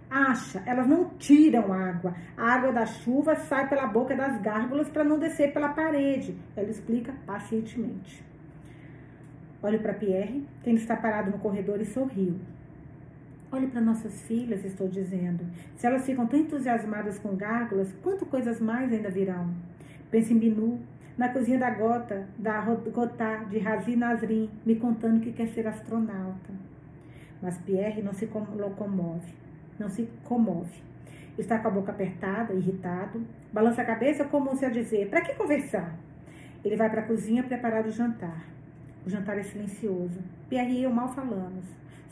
Acha, elas não tiram água. A água da chuva sai pela boca das gárgulas para não descer pela parede. Ela explica pacientemente. Olho para Pierre, que ainda está parado no corredor e sorriu. Olhe para nossas filhas, estou dizendo. Se elas ficam tão entusiasmadas com gárgulas, quanto coisas mais ainda virão? Pense em Binu, na cozinha da Gota, da Gotá, de Razi Nazrin, me contando que quer ser astronauta. Mas Pierre não se locomove, não se comove. Está com a boca apertada, irritado, balança a cabeça como se a dizer: para que conversar? Ele vai para a cozinha preparar o jantar. O jantar é silencioso. Pierre e eu mal falamos.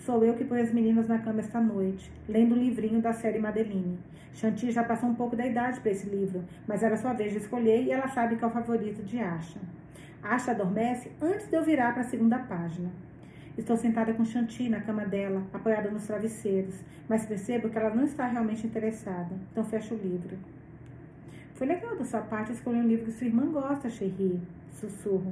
Sou eu que ponho as meninas na cama esta noite, lendo um livrinho da série Madeline. Chanty já passou um pouco da idade para esse livro, mas era sua vez de escolher e ela sabe que é o favorito de Asha. Asha adormece antes de eu virar para a segunda página. Estou sentada com Chanty na cama dela, apoiada nos travesseiros, mas percebo que ela não está realmente interessada, então fecho o livro. Foi legal da sua parte escolher um livro que sua irmã gosta, Cherry, sussurro.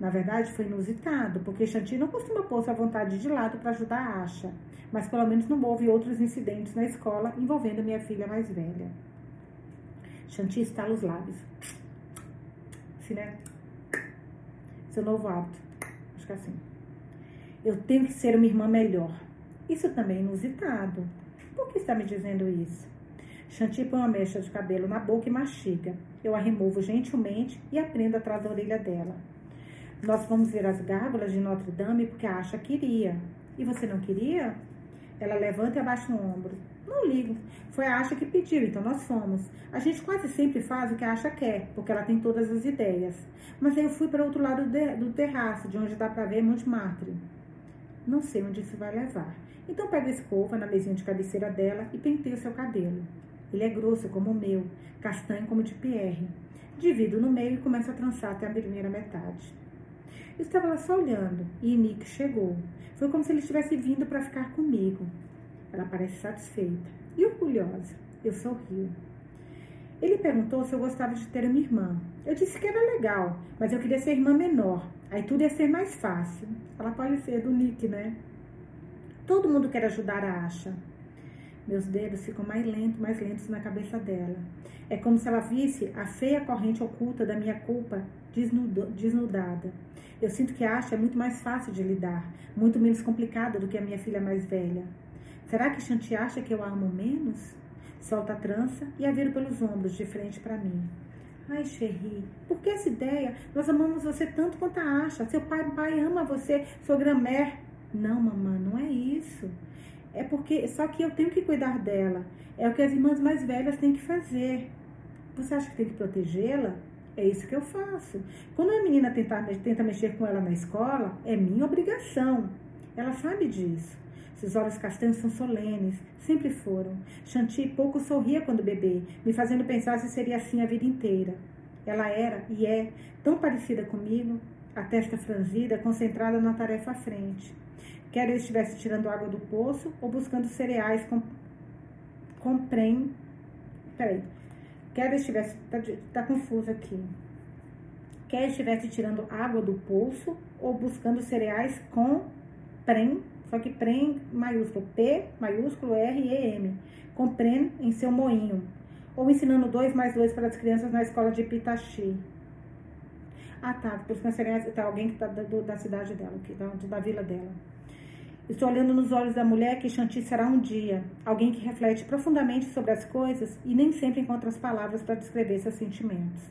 Na verdade, foi inusitado, porque Chanty não costuma pôr sua vontade de lado para ajudar a Asha, mas pelo menos não houve outros incidentes na escola envolvendo minha filha mais velha. Chanty estala os lábios. Assim, né? Seu novo hábito. Acho que é assim. Eu tenho que ser uma irmã melhor. Isso também é inusitado. Por que está me dizendo isso? Chanty põe uma mecha de cabelo na boca e mastiga. Eu a removo gentilmente e aprendo atrás da orelha dela. Nós fomos ver as gárgulas de Notre Dame porque a Asha queria. E você não queria? Ela levanta e abaixa o ombro. Não ligo. Foi a Asha que pediu, então nós fomos. A gente quase sempre faz o que a Asha quer, porque ela tem todas as ideias. Mas aí eu fui para outro lado do terraço, de onde dá para ver Monte Martre. Não sei onde isso vai levar. Então pega a escova na mesinha de cabeceira dela e penteia o seu cabelo. Ele é grosso como o meu, castanho como o de Pierre. Divido no meio e começo a trançar até a primeira metade. Eu estava lá só olhando e Nick chegou. Foi como se ele estivesse vindo para ficar comigo. Ela parece satisfeita e orgulhosa. Eu sorrio. Ele perguntou se eu gostava de ter uma irmã. Eu disse que era legal, mas eu queria ser irmã menor. Aí tudo ia ser mais fácil. Ela pode ser do Nick, né? Todo mundo quer ajudar a Asha. Meus dedos ficam mais lentos, mais lentos na cabeça dela. É como se ela visse a feia corrente oculta da minha culpa desnudada. Eu sinto que a Asha é muito mais fácil de lidar, muito menos complicada do que a minha filha mais velha. Será que Shanti acha que eu a amo menos? Solta a trança e a viro pelos ombros, de frente para mim. Ai, Cherry, por que essa ideia? Nós amamos você tanto quanto a Asha. Seu pai, pai ama você, sua gramé. Não, mamãe, não é isso. É porque, só que eu tenho que cuidar dela. É o que as irmãs mais velhas têm que fazer. Você acha que tem que protegê-la? É isso que eu faço. Quando a menina tenta, tenta mexer com ela na escola, é minha obrigação. Ela sabe disso. Seus olhos castanhos são solenes, sempre foram. Chanty pouco sorria quando bebê, me fazendo pensar se seria assim a vida inteira. Ela era e é tão parecida comigo, a testa franzida, concentrada na tarefa à frente. Quer eu estivesse tirando água do poço ou buscando cereais com, com prem. Peraí. Quer estivesse. Tá, tá confuso aqui. Quer estivesse tirando água do poço ou buscando cereais com prem. Só que prem maiúsculo P, maiúsculo R e M. Com prem em seu moinho. Ou ensinando dois mais dois para as crianças na escola de Pitachi. Ah, tá. Buscando cereais. Tá, alguém que tá da, da cidade dela, aqui, da, da vila dela. Estou olhando nos olhos da mulher que Chanty será um dia, alguém que reflete profundamente sobre as coisas e nem sempre encontra as palavras para descrever seus sentimentos.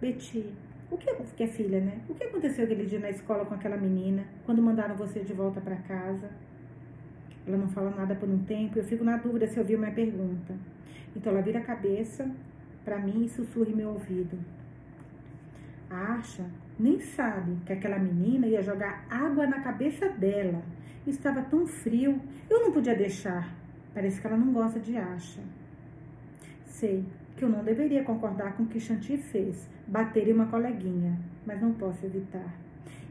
Betty, o que, que é filha, né? O que aconteceu aquele dia na escola com aquela menina, quando mandaram você de volta para casa? Ela não fala nada por um tempo, eu fico na dúvida se ouviu minha pergunta. Então ela vira a cabeça para mim e sussurra em meu ouvido. Acha nem sabe que aquela menina ia jogar água na cabeça dela Estava tão frio, eu não podia deixar. Parece que ela não gosta de acha. Sei que eu não deveria concordar com o que Chanty fez, bater em uma coleguinha, mas não posso evitar.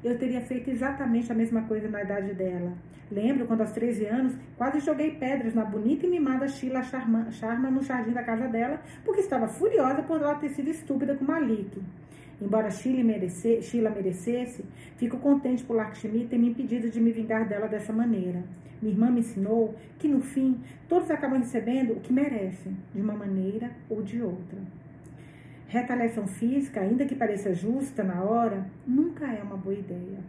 Eu teria feito exatamente a mesma coisa na idade dela. Lembro quando, aos 13 anos, quase joguei pedras na bonita e mimada Sheila Sharma, Sharma no jardim da casa dela, porque estava furiosa por ela ter sido estúpida com Malik. Embora Sheila, merece, Sheila merecesse, fico contente por Lakshmi ter me impedido de me vingar dela dessa maneira. Minha irmã me ensinou que, no fim, todos acabam recebendo o que merecem, de uma maneira ou de outra. Retaliação física, ainda que pareça justa na hora, nunca é uma boa ideia.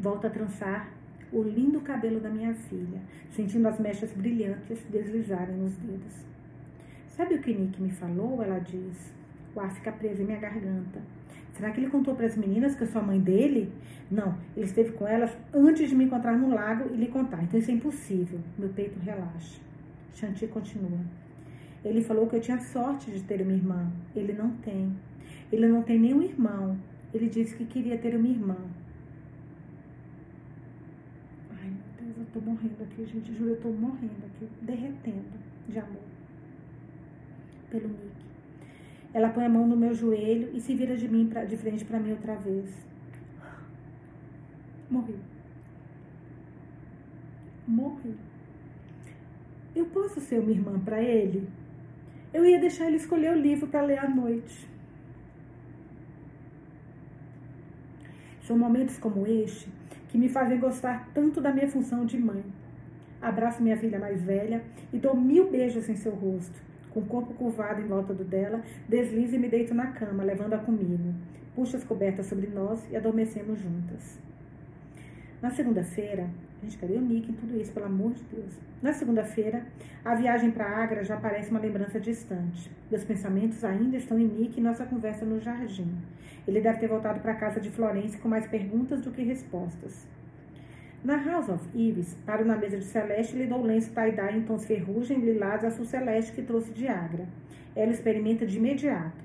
Volto a trançar o lindo cabelo da minha filha, sentindo as mechas brilhantes deslizarem nos dedos. Sabe o que Nick me falou? Ela diz. O ar fica preso em minha garganta. Será que ele contou para as meninas que eu sou a mãe dele? Não, ele esteve com elas antes de me encontrar no lago e lhe contar. Então isso é impossível. Meu peito relaxa. Chanty continua. Ele falou que eu tinha sorte de ter uma irmã. Ele não tem. Ele não tem nenhum irmão. Ele disse que queria ter uma irmã. Ai, meu Deus, eu tô morrendo aqui, gente. Juro, eu tô morrendo aqui, derretendo de amor pelo Nick. Ela põe a mão no meu joelho e se vira de mim pra, de frente para mim outra vez. Morri. Morri. Eu posso ser uma irmã para ele? Eu ia deixar ele escolher o livro para ler à noite. São momentos como este que me fazem gostar tanto da minha função de mãe. Abraço minha filha mais velha e dou mil beijos em seu rosto com o corpo curvado em volta do dela, deslizo e me deito na cama, levando-a comigo. Puxo as cobertas sobre nós e adormecemos juntas. Na segunda-feira, gente, cadê o Nick em tudo isso, pelo amor de Deus? Na segunda-feira, a viagem para Agra já parece uma lembrança distante. Meus pensamentos ainda estão em Nick e nossa conversa no jardim. Ele deve ter voltado para a casa de Florence com mais perguntas do que respostas. Na House of Eves, paro na mesa de Celeste e lhe dou lenço tie-dye em tons ferrugem, lilás azul celeste que trouxe de Agra. Ela experimenta de imediato.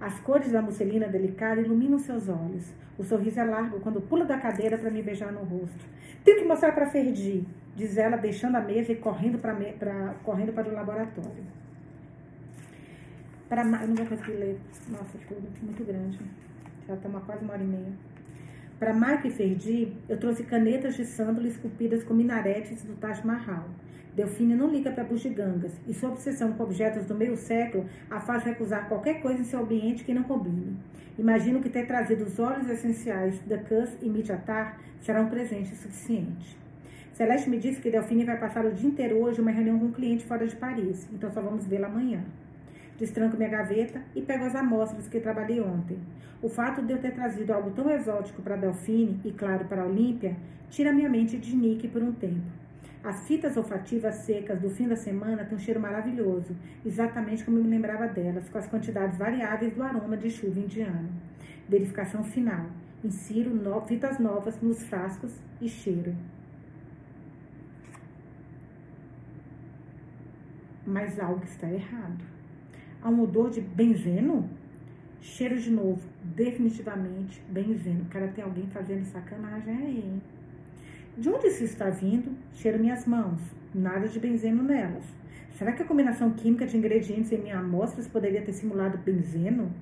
As cores da musselina delicada iluminam seus olhos. O sorriso é largo quando pula da cadeira para me beijar no rosto. Tenho que mostrar para Ferdi, diz ela, deixando a mesa e correndo, pra, pra, correndo para o laboratório. Para, eu não vou conseguir ler. Nossa, tudo muito grande. Já estamos quase uma hora e meia. Para Mike Ferdi, eu trouxe canetas de sândalo esculpidas com minaretes do Taj Mahal. Delfine não liga para bugigangas e sua obsessão com objetos do meio século a faz recusar qualquer coisa em seu ambiente que não combine. Imagino que ter trazido os óleos essenciais da Cus e Midjatar será um presente suficiente. Celeste me disse que Delfine vai passar o dia inteiro hoje em uma reunião com um cliente fora de Paris, então só vamos vê-la amanhã. Destranco minha gaveta e pego as amostras que trabalhei ontem. O fato de eu ter trazido algo tão exótico para Delfine e, claro, para a Olímpia, tira minha mente de Nick por um tempo. As fitas olfativas secas do fim da semana têm um cheiro maravilhoso, exatamente como eu me lembrava delas, com as quantidades variáveis do aroma de chuva indiano. Verificação final. Insiro no, fitas novas nos frascos e cheiro. Mas algo está errado. Há um odor de benzeno? Cheiro de novo, definitivamente benzeno. Cara, tem alguém fazendo sacanagem aí, hein? De onde isso está vindo? Cheiro minhas mãos. Nada de benzeno nelas. Será que a combinação química de ingredientes em minhas amostras poderia ter simulado benzeno?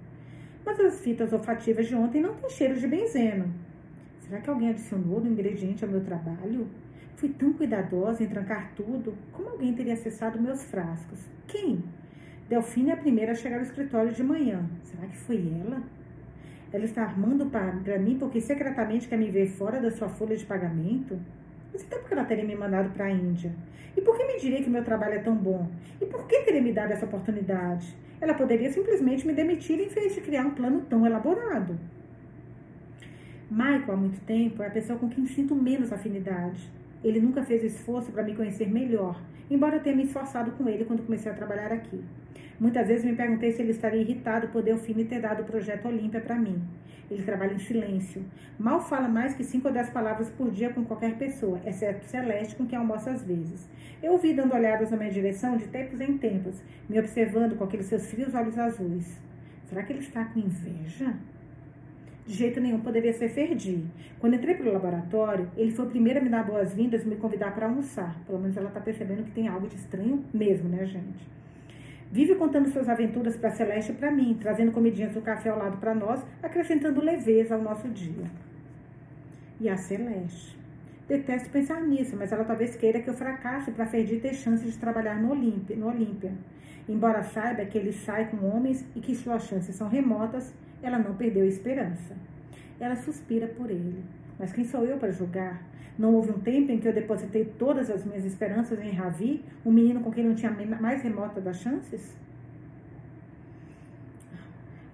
Mas as fitas olfativas de ontem não têm cheiro de benzeno. Será que alguém adicionou no ingrediente ao meu trabalho? Fui tão cuidadosa em trancar tudo. Como alguém teria acessado meus frascos? Quem? Delfine é a primeira a chegar ao escritório de manhã. Será que foi ela? Ela está armando para mim porque secretamente quer me ver fora da sua folha de pagamento? Mas então por que ela teria me mandado para a Índia? E por que me diria que meu trabalho é tão bom? E por que teria me dado essa oportunidade? Ela poderia simplesmente me demitir em vez de criar um plano tão elaborado. Michael, há muito tempo, é a pessoa com quem sinto menos afinidade. Ele nunca fez esforço para me conhecer melhor, embora eu tenha me esforçado com ele quando comecei a trabalhar aqui. Muitas vezes me perguntei se ele estaria irritado por Delfine ter dado o projeto Olímpia para mim. Ele trabalha em silêncio. Mal fala mais que cinco ou dez palavras por dia com qualquer pessoa, exceto Celeste, com quem almoça às vezes. Eu ouvi dando olhadas na minha direção de tempos em tempos, me observando com aqueles seus frios olhos azuis. Será que ele está com inveja? De jeito nenhum poderia ser Ferdi. Quando entrei para o laboratório, ele foi o primeiro a me dar boas-vindas e me convidar para almoçar. Pelo menos ela está percebendo que tem algo de estranho mesmo, né, gente? Vive contando suas aventuras para Celeste e para mim, trazendo comidinhas do café ao lado para nós, acrescentando leveza ao nosso dia. E a Celeste. Detesto pensar nisso, mas ela talvez queira que eu fracasse para Ferdi ter chance de trabalhar no Olímpia, no. Embora saiba que ele sai com homens e que suas chances são remotas, ela não perdeu a esperança. Ela suspira por ele. Mas quem sou eu para julgar? Não houve um tempo em que eu depositei todas as minhas esperanças em Ravi, um menino com quem não tinha mais remota das chances?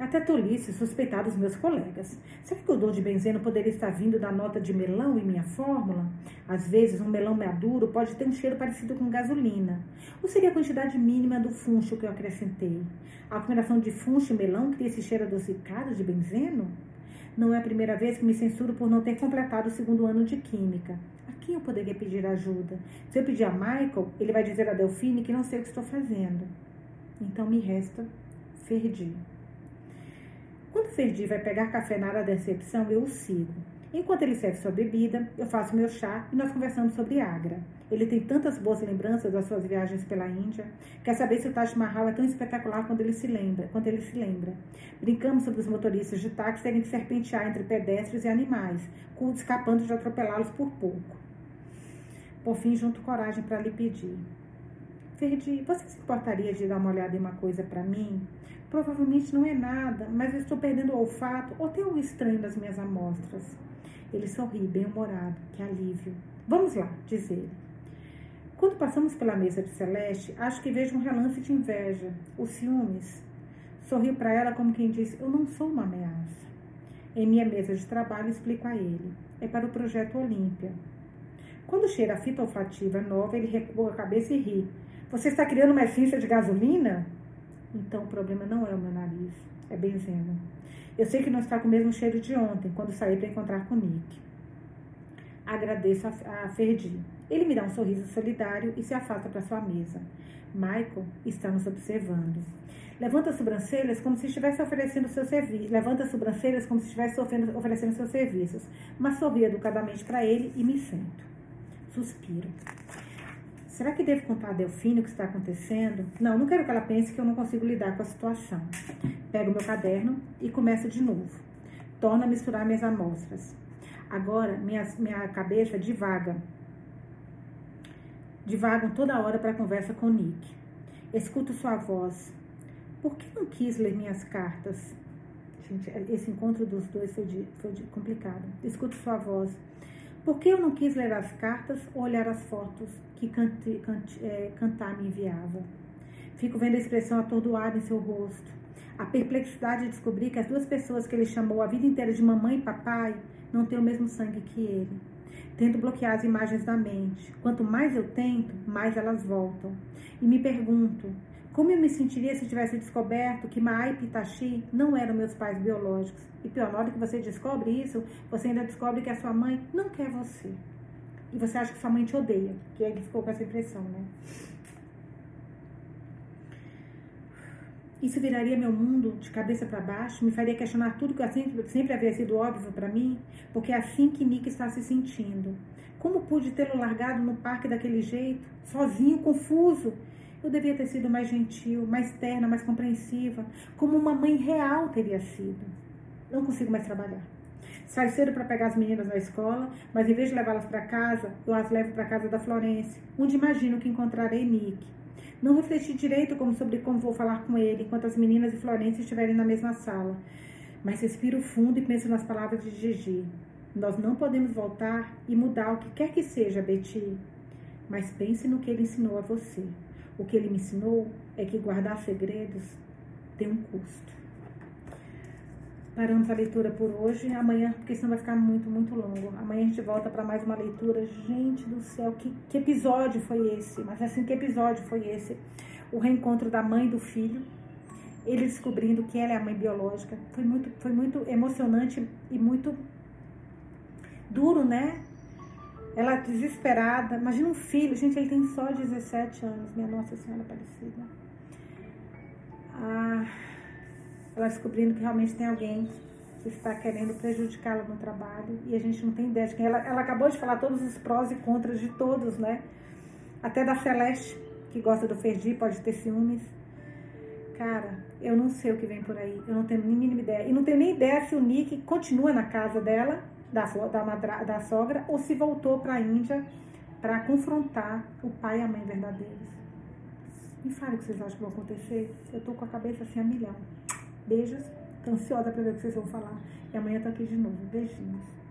Até tolice suspeitar dos meus colegas. Será que o odor de benzeno poderia estar vindo da nota de melão em minha fórmula? Às vezes, um melão maduro pode ter um cheiro parecido com gasolina. Ou seria a quantidade mínima do funcho que eu acrescentei? A combinação de funcho e melão cria esse cheiro adocicado de benzeno? Não é a primeira vez que me censuro por não ter completado o segundo ano de Química. A quem eu poderia pedir ajuda? Se eu pedir a Michael, ele vai dizer a Delfine que não sei o que estou fazendo. Então me resta Ferdi. Quando Ferdi vai pegar café na área da recepção, eu o sigo. Enquanto ele serve sua bebida, eu faço meu chá e nós conversamos sobre Agra. Ele tem tantas boas lembranças das suas viagens pela Índia. Quer saber se o Taj Mahal é tão espetacular quando ele se lembra. Quando ele se lembra. Brincamos sobre os motoristas de táxi terem que serpentear entre pedestres e animais, escapando de atropelá-los por pouco. Por fim, junto coragem para lhe pedir. Ferdi, você se importaria de dar uma olhada em uma coisa para mim? Provavelmente não é nada, mas eu estou perdendo o olfato ou tem algo estranho nas minhas amostras. Ele sorri, bem-humorado. Que alívio. Vamos lá, diz ele. Quando passamos pela mesa de Celeste, acho que vejo um relance de inveja, os ciúmes. Sorriu para ela como quem diz: Eu não sou uma ameaça. Em minha mesa de trabalho, explico a ele: É para o projeto Olímpia. Quando cheira a fita olfativa nova, ele recua a cabeça e ri. Você está criando uma essência de gasolina? Então o problema não é o meu nariz, é benzeno. Eu sei que não está com o mesmo cheiro de ontem, quando saí para encontrar com Nick. Agradeço a, a Ferdi. Ele me dá um sorriso solidário e se afasta para sua mesa. Michael está nos observando. Levanta as sobrancelhas como se estivesse oferecendo seu serviço. Levanta as sobrancelhas como se estivesse oferecendo seus serviços. Mas sorri educadamente para ele e me sento. Suspiro. Será que devo contar a Delfine o que está acontecendo? Não, não quero que ela pense que eu não consigo lidar com a situação. Pego meu caderno e começo de novo. Torno a misturar minhas amostras. Agora, minha, minha cabeça divaga. Divagam toda hora para a conversa com Nick. Escuto sua voz. Por que não quis ler minhas cartas? Gente, esse encontro dos dois foi, de, foi de complicado. Escuto sua voz. Por que eu não quis ler as cartas ou olhar as fotos que cante, cante, é, Cantar me enviava? Fico vendo a expressão atordoada em seu rosto. A perplexidade de descobrir que as duas pessoas que ele chamou a vida inteira de mamãe e papai não têm o mesmo sangue que ele. Tento bloquear as imagens da mente. Quanto mais eu tento, mais elas voltam. E me pergunto, como eu me sentiria se tivesse descoberto que Maai e Pitachi não eram meus pais biológicos? E pior, na hora que você descobre isso, você ainda descobre que a sua mãe não quer você. E você acha que sua mãe te odeia, que ele ficou com essa impressão, né? Isso viraria meu mundo de cabeça para baixo, me faria questionar tudo que sempre, sempre havia sido óbvio para mim, porque é assim que Nick está se sentindo. Como pude tê-lo largado no parque daquele jeito, sozinho, confuso? Eu devia ter sido mais gentil, mais terna, mais compreensiva, como uma mãe real teria sido. Não consigo mais trabalhar. Saio cedo para pegar as meninas na escola, mas em vez de levá-las para casa, eu as levo para casa da Florence, onde imagino que encontrarei Nick. Não refleti direito como sobre como vou falar com ele enquanto as meninas e Florence estiverem na mesma sala. Mas respiro fundo e penso nas palavras de Gigi. Nós não podemos voltar e mudar o que quer que seja, Betty. Mas pense no que ele ensinou a você. O que ele me ensinou é que guardar segredos tem um custo. Paramos a leitura por hoje. Amanhã, porque senão vai ficar muito, muito longo. Amanhã a gente volta para mais uma leitura. Gente do céu, que, que episódio foi esse? Mas assim, que episódio foi esse? O reencontro da mãe e do filho. Ele descobrindo que ela é a mãe biológica. Foi muito, foi muito emocionante e muito duro, né? Ela desesperada. Imagina um filho. Gente, ele tem só 17 anos. Minha Nossa Senhora Aparecida. Ah, ela descobrindo que realmente tem alguém que está querendo prejudicá-la no trabalho. E a gente não tem ideia de quem. Ela, ela acabou de falar todos os prós e contras de todos, né? Até da Celeste, que gosta do Ferdi, pode ter ciúmes. Cara, eu não sei o que vem por aí. Eu não tenho nem mínima ideia. E não tenho nem ideia se o Nick continua na casa dela da, da, madra, da sogra ou se voltou para a Índia para confrontar o pai e a mãe verdadeiros. Me fale o que vocês acham que vai acontecer. Eu tô com a cabeça assim a milhão. Beijos. Tô ansiosa para ver o que vocês vão falar. E amanhã tô aqui de novo. Beijinhos.